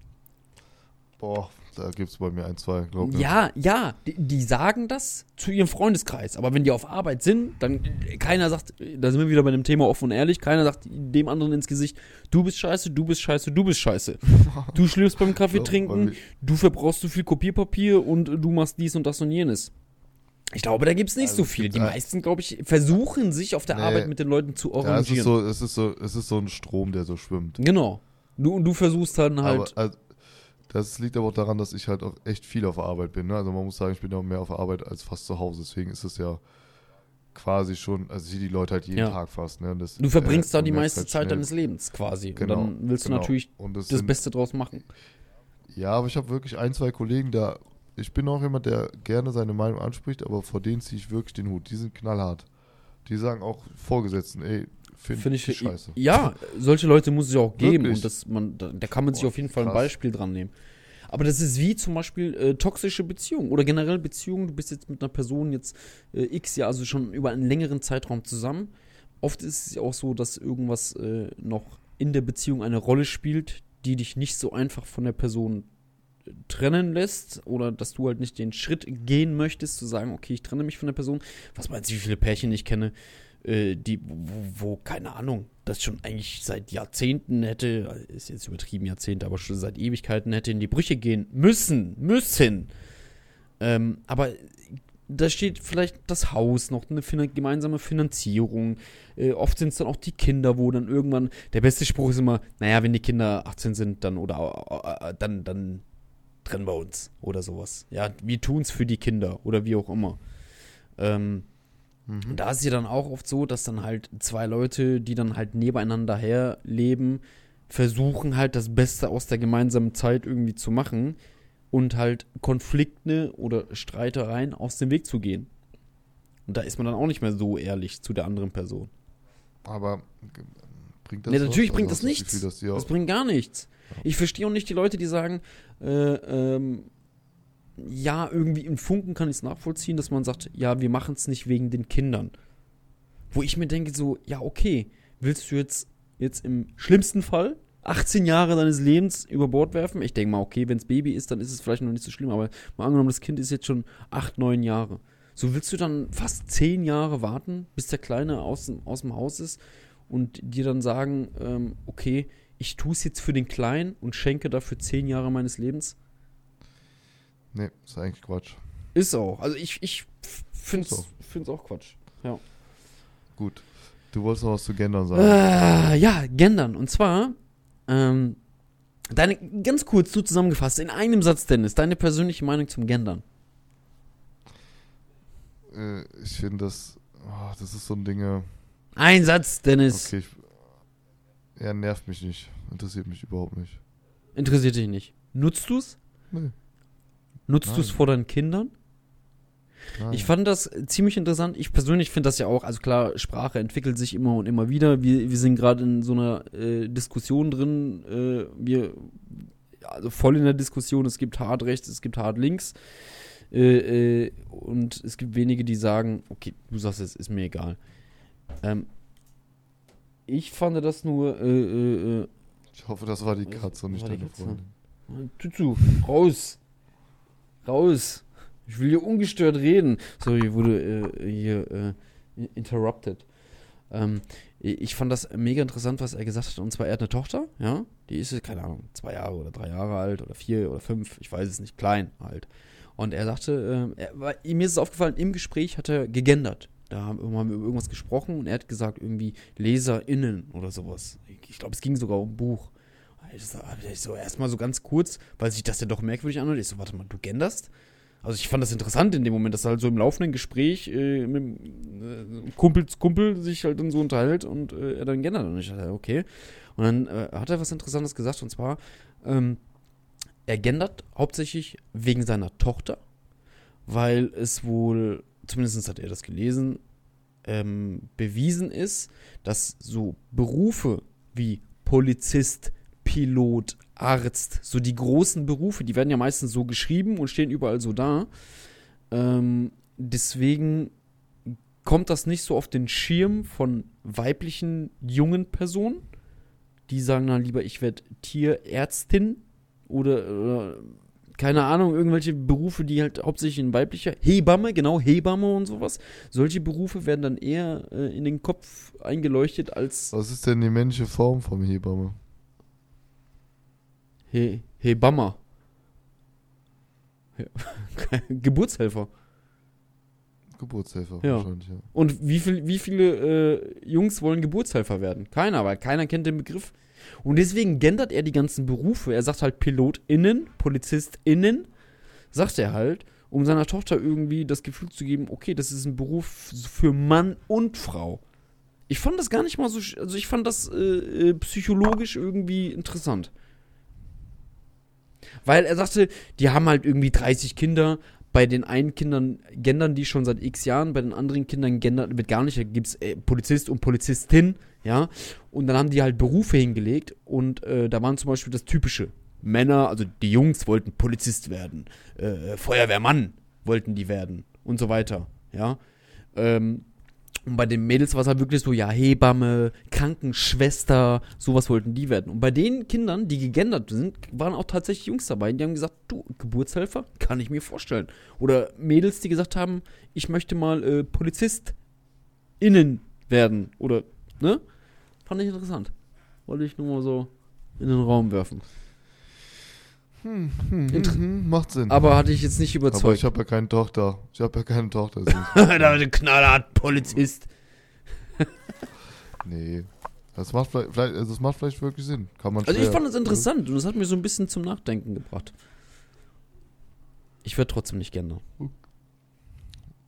Boah, da gibt es bei mir ein, zwei, glaube ich. Ja, ja, die, die, sagen das zu ihrem Freundeskreis. Aber wenn die auf Arbeit sind, dann keiner sagt, da sind wir wieder bei dem Thema offen und ehrlich, keiner sagt dem anderen ins Gesicht, du bist scheiße, du bist scheiße, du bist scheiße. Du schlürfst beim Kaffee trinken, du verbrauchst zu viel Kopierpapier und du machst dies und das und jenes. Ich glaube, da gibt es nicht also so viel. Die meisten, glaube ich, versuchen sich auf der nee, Arbeit mit den Leuten zu arrangieren. Ja, es ist, so, es, ist so, es ist so ein Strom, der so schwimmt. Genau. Du, und du versuchst dann halt. Aber, also, das liegt aber auch daran, dass ich halt auch echt viel auf der Arbeit bin. Ne? Also man muss sagen, ich bin ja mehr auf der Arbeit als fast zu Hause. Deswegen ist es ja quasi schon, also ich sehe die Leute halt jeden ja. Tag fast. Ne? Das, du verbringst äh, da die meiste halt Zeit deines Lebens quasi. Genau, und dann willst genau. du natürlich das, das sind, Beste draus machen. Ja, aber ich habe wirklich ein, zwei Kollegen, da ich bin auch jemand, der gerne seine Meinung anspricht, aber vor denen ziehe ich wirklich den Hut. Die sind knallhart. Die sagen auch Vorgesetzten, ey, finde find ich scheiße. Ja, solche Leute muss es auch geben wirklich? und das, man, da, da kann man Boah, sich auf jeden Fall krass. ein Beispiel dran nehmen. Aber das ist wie zum Beispiel äh, toxische Beziehungen oder generell Beziehungen. Du bist jetzt mit einer Person jetzt äh, x, ja, also schon über einen längeren Zeitraum zusammen. Oft ist es ja auch so, dass irgendwas äh, noch in der Beziehung eine Rolle spielt, die dich nicht so einfach von der Person trennen lässt oder dass du halt nicht den Schritt gehen möchtest, zu sagen, okay, ich trenne mich von der Person. Was meinst du, wie viele Pärchen ich kenne, äh, die, wo, wo, keine Ahnung, das schon eigentlich seit Jahrzehnten hätte, ist jetzt übertrieben Jahrzehnte, aber schon seit Ewigkeiten hätte in die Brüche gehen müssen, müssen. Ähm, aber da steht vielleicht das Haus noch, eine fin gemeinsame Finanzierung. Äh, oft sind es dann auch die Kinder, wo dann irgendwann, der beste Spruch ist immer, naja, wenn die Kinder 18 sind, dann oder äh, dann, dann trennen wir uns oder sowas. Ja, wir tun es für die Kinder oder wie auch immer. Ähm, mhm. Da ist es ja dann auch oft so, dass dann halt zwei Leute, die dann halt nebeneinander herleben, versuchen halt das Beste aus der gemeinsamen Zeit irgendwie zu machen und halt Konflikte oder Streitereien aus dem Weg zu gehen. Und da ist man dann auch nicht mehr so ehrlich zu der anderen Person. Aber bringt das Nee, natürlich was? bringt also das nichts. Das, das, bringt gar nichts. Ich verstehe auch nicht die Leute, die sagen, äh, ähm, ja, irgendwie im Funken kann ich es nachvollziehen, dass man sagt, ja, wir machen es nicht wegen den Kindern. Wo ich mir denke, so, ja, okay, willst du jetzt, jetzt im schlimmsten Fall 18 Jahre deines Lebens über Bord werfen. Ich denke mal, okay, wenn es Baby ist, dann ist es vielleicht noch nicht so schlimm, aber mal angenommen, das Kind ist jetzt schon 8, 9 Jahre. So willst du dann fast 10 Jahre warten, bis der Kleine aus, aus dem Haus ist und dir dann sagen, ähm, okay, ich tue es jetzt für den Kleinen und schenke dafür 10 Jahre meines Lebens? Nee, ist eigentlich Quatsch. Ist auch. Also ich, ich finde es auch Quatsch. Ja. Gut. Du wolltest noch was zu Gendern sagen. Äh, ja, Gendern. Und zwar ähm, deine, ganz kurz, du zusammengefasst, in einem Satz, Dennis, deine persönliche Meinung zum Gendern. Äh, ich finde das, oh, das ist so ein Ding. Ein Satz, Dennis. Okay, ich, er nervt mich nicht. Interessiert mich überhaupt nicht. Interessiert dich nicht. Nutzt du es? Nee. Nutzt du es vor deinen Kindern? Nein. Ich fand das ziemlich interessant. Ich persönlich finde das ja auch, also klar, Sprache entwickelt sich immer und immer wieder. Wir, wir sind gerade in so einer äh, Diskussion drin. Äh, wir, also voll in der Diskussion. Es gibt hart rechts, es gibt hart links. Äh, äh und es gibt wenige, die sagen, okay, du sagst es, ist mir egal. Ähm, ich fand das nur. Äh, äh, ich hoffe, das war die Katze und nicht deine Freundin. Tutu, raus! Raus! Ich will hier ungestört reden. So, hier wurde äh, hier äh, interrupted. Ähm, ich fand das mega interessant, was er gesagt hat. Und zwar, er hat eine Tochter, ja, die ist, keine Ahnung, zwei Jahre oder drei Jahre alt oder vier oder fünf, ich weiß es nicht, klein halt. Und er sagte, äh, er, mir ist es aufgefallen, im Gespräch hat er gegendert. Da haben, wir über irgendwas gesprochen und er hat gesagt, irgendwie LeserInnen oder sowas. Ich glaube, es ging sogar um ein Buch. Ich so, erstmal so ganz kurz, weil sich das ja doch merkwürdig anhört. Ich so, warte mal, du genderst? Also ich fand das interessant in dem Moment, dass er halt so im laufenden Gespräch äh, mit äh, Kumpels Kumpel sich halt dann so unterhält und äh, er dann gendert. Und ich dachte, okay. Und dann äh, hat er was Interessantes gesagt und zwar, ähm, er gendert hauptsächlich wegen seiner Tochter, weil es wohl, zumindest hat er das gelesen, ähm, bewiesen ist, dass so Berufe wie Polizist, Pilot, Arzt, so die großen Berufe, die werden ja meistens so geschrieben und stehen überall so da. Ähm, deswegen kommt das nicht so auf den Schirm von weiblichen jungen Personen. Die sagen dann lieber, ich werde Tierärztin oder, oder, keine Ahnung, irgendwelche Berufe, die halt hauptsächlich in weiblicher Hebamme, genau, Hebamme und sowas. Solche Berufe werden dann eher äh, in den Kopf eingeleuchtet als. Was ist denn die männliche Form vom Hebamme? He Hebammer. Geburtshelfer. Geburtshelfer, ja. wahrscheinlich, ja. Und wie, viel, wie viele äh, Jungs wollen Geburtshelfer werden? Keiner, weil keiner kennt den Begriff. Und deswegen gendert er die ganzen Berufe. Er sagt halt PilotInnen, PolizistInnen, sagt er halt, um seiner Tochter irgendwie das Gefühl zu geben, okay, das ist ein Beruf für Mann und Frau. Ich fand das gar nicht mal so, also ich fand das äh, äh psychologisch irgendwie interessant. Weil er sagte, die haben halt irgendwie 30 Kinder. Bei den einen Kindern gendern die schon seit x Jahren, bei den anderen Kindern gendern wird gar nicht. Da gibt es äh, Polizist und Polizistin, ja. Und dann haben die halt Berufe hingelegt und äh, da waren zum Beispiel das typische. Männer, also die Jungs wollten Polizist werden, äh, Feuerwehrmann wollten die werden und so weiter, ja. Ähm, und bei den Mädels war es halt wirklich so, ja, Hebamme, Krankenschwester, sowas wollten die werden. Und bei den Kindern, die gegendert sind, waren auch tatsächlich Jungs dabei. Die haben gesagt, du, Geburtshelfer, kann ich mir vorstellen. Oder Mädels, die gesagt haben, ich möchte mal äh, Polizist innen werden. Oder, ne? Fand ich interessant. Wollte ich nur mal so in den Raum werfen. Hm, hm, hm, hm, macht Sinn. Aber hatte ich jetzt nicht überzeugt. Aber ich habe ja keine Tochter. Ich habe ja keine Tochter. da ein knallhart Polizist. nee. Das macht vielleicht, also das macht vielleicht wirklich Sinn. Kann man also ich fand es interessant und es hat mir so ein bisschen zum Nachdenken gebracht. Ich würde trotzdem nicht gerne.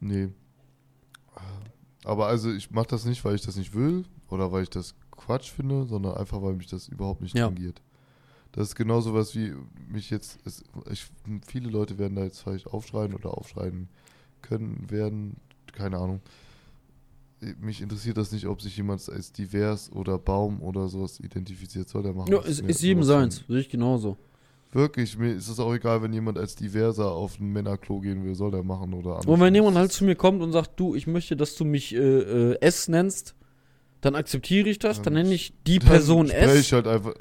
Nee. Aber also ich mache das nicht, weil ich das nicht will oder weil ich das Quatsch finde, sondern einfach, weil mich das überhaupt nicht ja. tangiert. Das ist genauso was wie mich jetzt, es, ich, viele Leute werden da jetzt vielleicht aufschreien oder aufschreien können, werden, keine Ahnung. Mich interessiert das nicht, ob sich jemand als divers oder Baum oder sowas identifiziert, soll der machen. Ja, ist, ist jedem seins, sehe ich genauso. Wirklich, mir ist es auch egal, wenn jemand als diverser auf ein Männerklo gehen will, soll der machen oder anders. Und wenn jemand halt zu mir kommt und sagt, du, ich möchte, dass du mich äh, äh, S nennst, dann akzeptiere ich das, dann, nenne ich die Person S. Spreche ich halt einfach,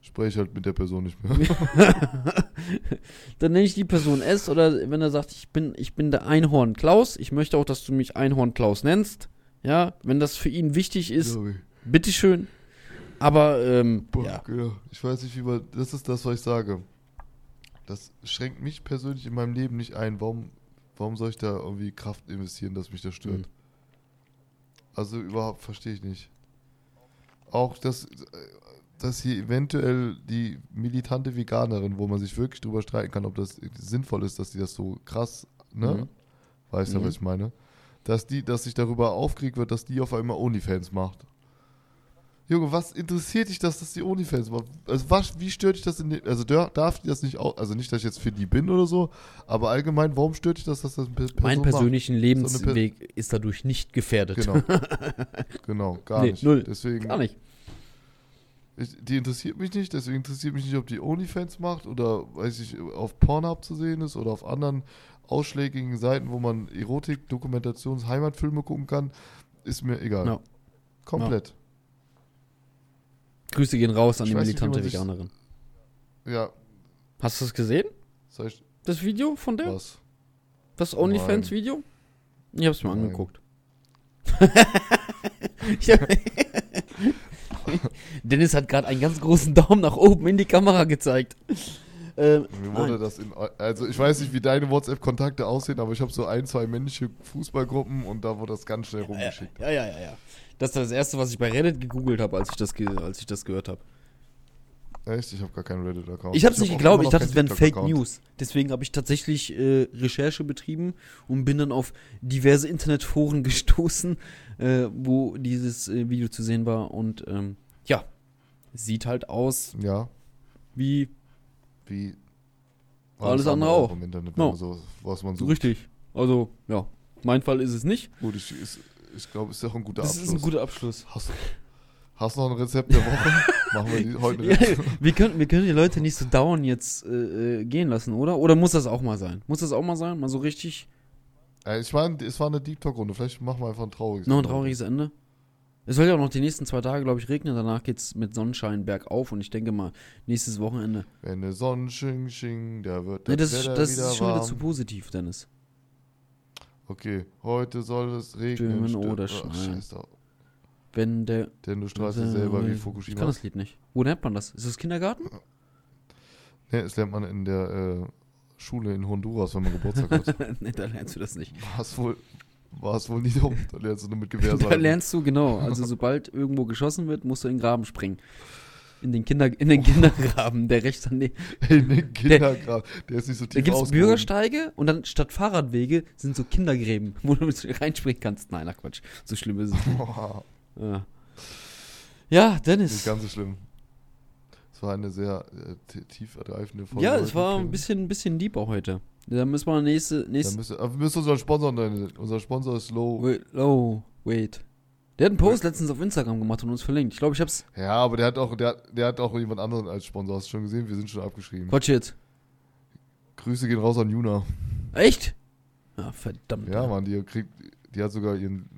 spreche halt mit der Person nicht mehr. dann nenne ich die Person S oder wenn er sagt, ich bin, ich bin der Einhorn Klaus, ich möchte auch, dass du mich Einhorn Klaus nennst. Ja, wenn das für ihn wichtig ist, bitteschön. Aber, ähm, Boah, ja. Genau. Ich weiß nicht, wie man, das ist das, was ich sage. Das schränkt mich persönlich in meinem Leben nicht ein. Warum, warum soll ich da irgendwie Kraft investieren, dass mich das stört? Mhm. Also überhaupt verstehe ich nicht. Auch das, dass hier eventuell die militante Veganerin, wo man sich wirklich drüber streiten kann, ob das sinnvoll ist, dass die das so krass, ne? Mhm. Weißt du, mhm. was ich meine? Dass die, dass sich darüber aufgeregt wird, dass die auf einmal Onlyfans macht. Junge, was interessiert dich, dass das die Onlyfans macht? Also was, wie stört dich das in den, also darf die das nicht auch, also nicht, dass ich jetzt für die bin oder so, aber allgemein, warum stört dich das, dass das eine Person Mein persönlichen macht? Lebensweg so ist dadurch nicht gefährdet. Genau, genau gar nee, nicht. Null, deswegen, gar nicht. Ich, die interessiert mich nicht, deswegen interessiert mich nicht, ob die Onlyfans macht oder, weiß ich, auf Pornhub zu sehen ist oder auf anderen ausschlägigen Seiten, wo man Erotik, Dokumentations-, Heimatfilme gucken kann, ist mir egal. No. Komplett. No. Grüße gehen raus an ich die militante nicht, Veganerin. Ja. Hast du es gesehen? Das Video von der? Was? Das OnlyFans-Video? Ich hab's mir Nein. angeguckt. Dennis hat gerade einen ganz großen Daumen nach oben in die Kamera gezeigt. Äh, Mir wurde das in, also ich weiß nicht, wie deine WhatsApp-Kontakte aussehen, aber ich habe so ein, zwei männliche Fußballgruppen und da wurde das ganz schnell rumgeschickt. Ja, ja, ja, ja. Das ist das erste, was ich bei Reddit gegoogelt habe, als ich das, als ich das gehört habe. Echt? Ich habe gar keinen Reddit-Account. Ich habe es nicht geglaubt, ich dachte, es wären Fake News. Deswegen habe ich tatsächlich äh, Recherche betrieben und bin dann auf diverse Internetforen gestoßen, äh, wo dieses äh, Video zu sehen war. Und ähm, ja, sieht halt aus ja. wie wie alles andere auch. Im Internet, no. so, was man sucht. Richtig. Also, ja. Mein Fall ist es nicht. Gut, ich, ich glaube, es ist auch ein guter das Abschluss. Das ist ein guter Abschluss. Hast, hast du noch ein Rezept der Woche? Machen wir die heute ja, wir, können, wir können die Leute nicht so dauernd jetzt äh, äh, gehen lassen, oder? Oder muss das auch mal sein? Muss das auch mal sein? Mal so richtig. Äh, ich meine, es war eine Deep Talk-Runde. Vielleicht machen wir einfach ein trauriges Ende. Noch ein trauriges Ende? Es soll ja auch noch die nächsten zwei Tage, glaube ich, regnen. Danach geht es mit Sonnenschein bergauf und ich denke mal, nächstes Wochenende. Wenn der Sonnenschein der wird das, nee, das, das ist schon wieder zu positiv, Dennis. Okay, heute soll es regnen. Stürmen oder schneien. Wenn der. Denn du strahlst dich selber wie Fukushima. Ich kann das Lied nicht. Wo lernt man das? Ist das Kindergarten? Ne, das lernt man in der äh, Schule in Honduras, wenn man Geburtstag hat. ne, da lernst du das nicht. Was wohl war es wohl nie dumm. Da lernst du nur mit Gewehr Da lernst du, genau. Also sobald irgendwo geschossen wird, musst du in den Graben springen. In den, Kinder, in den Kindergraben, der rechts daneben. In den Kindergraben, der, der ist nicht so tief Da gibt es Bürgersteige und dann statt Fahrradwege sind so Kindergräben, wo du reinspringen kannst. Nein, ach Quatsch, so schlimm ist es nicht. Ja. ja, Dennis. Nicht ganz so schlimm. Es war eine sehr äh, tief ergreifende Folge. Ja, es war ein bisschen, ein bisschen auch heute. Da müssen wir nächste. nächste müssen, wir müssen unseren Sponsor nennen. Unser Sponsor ist Low. Wait, Low, wait. Der hat einen Post letztens auf Instagram gemacht und uns verlinkt. Ich glaube, ich hab's. Ja, aber der hat auch, der, der hat auch jemand anderen als Sponsor. Hast du schon gesehen? Wir sind schon abgeschrieben. Quatsch jetzt. Grüße gehen raus an Juna. Echt? Ja, verdammt. Ja, Mann, die kriegt, die hat sogar ihren,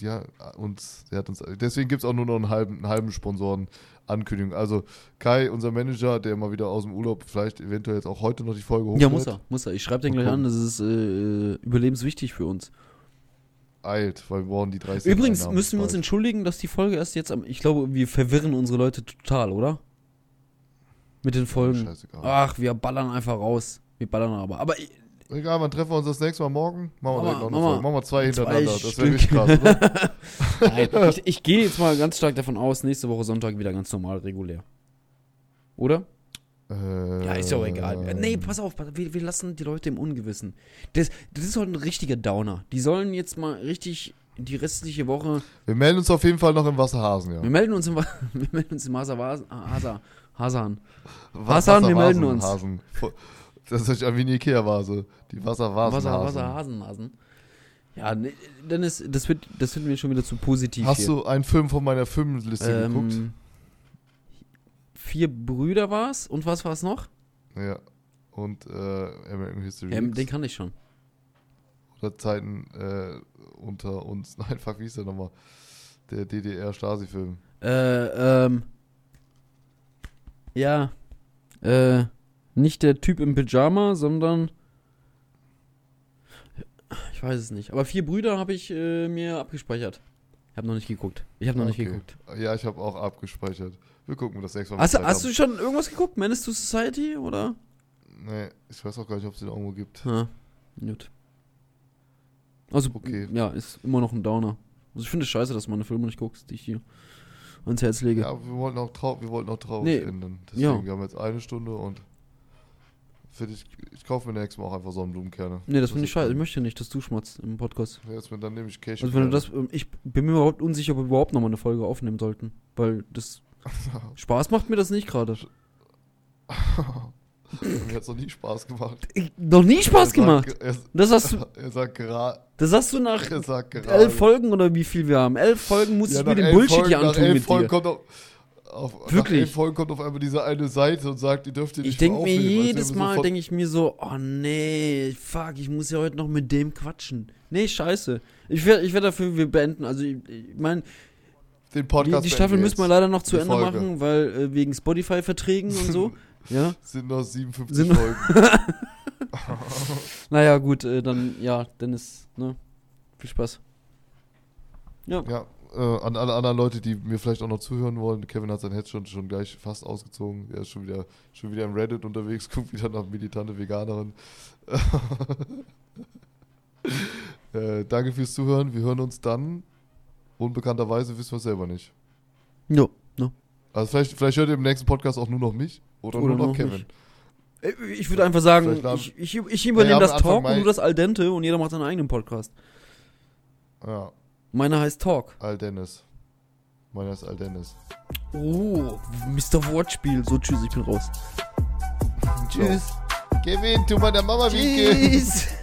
die hat uns, der hat uns, deswegen gibt es auch nur noch einen halben, einen halben Sponsoren Ankündigung. Also Kai, unser Manager, der mal wieder aus dem Urlaub vielleicht eventuell jetzt auch heute noch die Folge hochlädt. Ja, muss er, muss er. Ich schreibe den gleich an, das ist äh, überlebenswichtig für uns. Eilt, weil wir brauchen die 30 Übrigens Einnahmen müssen wir uns bald. entschuldigen, dass die Folge erst jetzt am, ich glaube, wir verwirren unsere Leute total, oder? Mit den Folgen. Scheißegal. Ach, wir ballern einfach raus. Wir ballern aber. Aber ich- Egal, wann treffen wir uns das nächste Mal morgen? Machen wir direkt noch eine Mama, Folge. Machen wir zwei zwei hintereinander. das wäre richtig krass, oder? nein, ich, ich gehe jetzt mal ganz stark davon aus, nächste Woche Sonntag wieder ganz normal, regulär. Oder? Äh, Ja, ist ja auch egal. Nee, pass auf, wir, wir lassen die Leute im Ungewissen. Das, das ist heute ein richtiger Downer. Die sollen jetzt mal richtig die restliche Woche. Wir melden uns auf jeden Fall noch im Wasserhasen, ja. Wir melden uns im, Wa- wir melden uns im Hasa, Hasan. Hasan, wir melden uns. Hasen. Das ist an wie eine Ikea-Vase. Die Wasservasen. Wasser, Wasser, Hasennasen. Ja, nee, Dennis, das wird, das wird mir schon wieder zu positiv Hast hier. du einen Film von meiner Filmliste geguckt? Vier Brüder war's und was war's noch? Ja. Und äh, American History Ähm, den kann ich schon. Oder Zeiten äh, unter uns. Nein, fuck, wie hieß der nochmal? Der DDR-Stasi-Film. Äh, ähm. Ja. Äh, nicht der Typ im Pyjama, sondern. Ich weiß es nicht. Aber vier Brüder habe ich äh, mir abgespeichert. Ich habe noch nicht geguckt. Ich habe noch nicht Okay. geguckt. Ja, ich habe auch abgespeichert. Wir gucken das nächste Mal. Hast, hast du schon irgendwas geguckt? Menace to Society oder? Nee, ich weiß auch gar nicht, ob es den irgendwo gibt. Ja, gut. Also, Okay. ja, ist immer noch ein Downer. Also, ich finde es scheiße, dass meine Filme nicht guckst, die ich hier ans Herz lege. Ja, wir wollten auch, trau wir wollten auch traurig Nee, enden. Deswegen, ja. wir haben jetzt eine Stunde und für dich, ich kaufe mir nächstes Mal auch einfach Sonnenblumenkerne. nee, das finde ich scheiße. Ich möchte nicht, dass du schmatzt im Podcast. Ja, jetzt, dann nehme ich Cash. Also wenn du das, ähm, ich bin mir überhaupt unsicher, ob wir überhaupt nochmal eine Folge aufnehmen sollten. Weil das, Spaß macht mir das nicht gerade. Mir hat es noch nie Spaß gemacht. Noch nie Spaß Er gemacht. Sagt, er, Das hast du, er sagt gerade. das hast du nach elf Folgen oder wie viel wir haben. Elf Folgen muss Ja, ich mir nach den Bullshit Folgen, hier nach antun elf mit Folgen dir. Kommt auf, auf, Nach Wirklich? elf Folgen kommt auf einmal diese eine Seite und sagt, ihr dürft ihr nicht Ich denke mir jedes Mal, denke ich mir so, oh nee, fuck, ich muss ja heute noch mit dem quatschen. Nee, scheiße. Ich werde ich werd dafür, wir beenden. Also ich, ich meine, den die, Podcast die Staffel beenden müssen wir leider noch zu Die Ende Folge. machen, weil äh, wegen Spotify-Verträgen und so. Ja. Sind noch 57 Sind Folgen. Naja, gut, äh, dann, ja, Dennis, ne? Viel Spaß. Ja. Ja, äh, an alle anderen Leute, die mir vielleicht auch noch zuhören wollen. Kevin hat sein Herz schon, schon gleich fast ausgezogen. Er ist schon wieder, schon wieder im Reddit unterwegs, guckt wieder nach militante Veganerin. äh, danke fürs Zuhören. Wir hören uns dann. Unbekannterweise wissen wir es selber nicht. No, no. Also vielleicht, vielleicht hört ihr im nächsten Podcast auch nur noch mich oder, Oder nur noch noch Kevin. mich. Äh, Ich würde einfach sagen, ich, ich, ich übernehme Naja, das Talk und du das Al Dente und jeder macht seinen eigenen Podcast. Ja, Meiner heißt Talk. Al Dennis. Meiner ist Al Dennis. Oh, Mr. Wortspiel. So, tschüss, ich bin raus. Tschüss. Kevin, tu meiner Mama winken. Tschüss.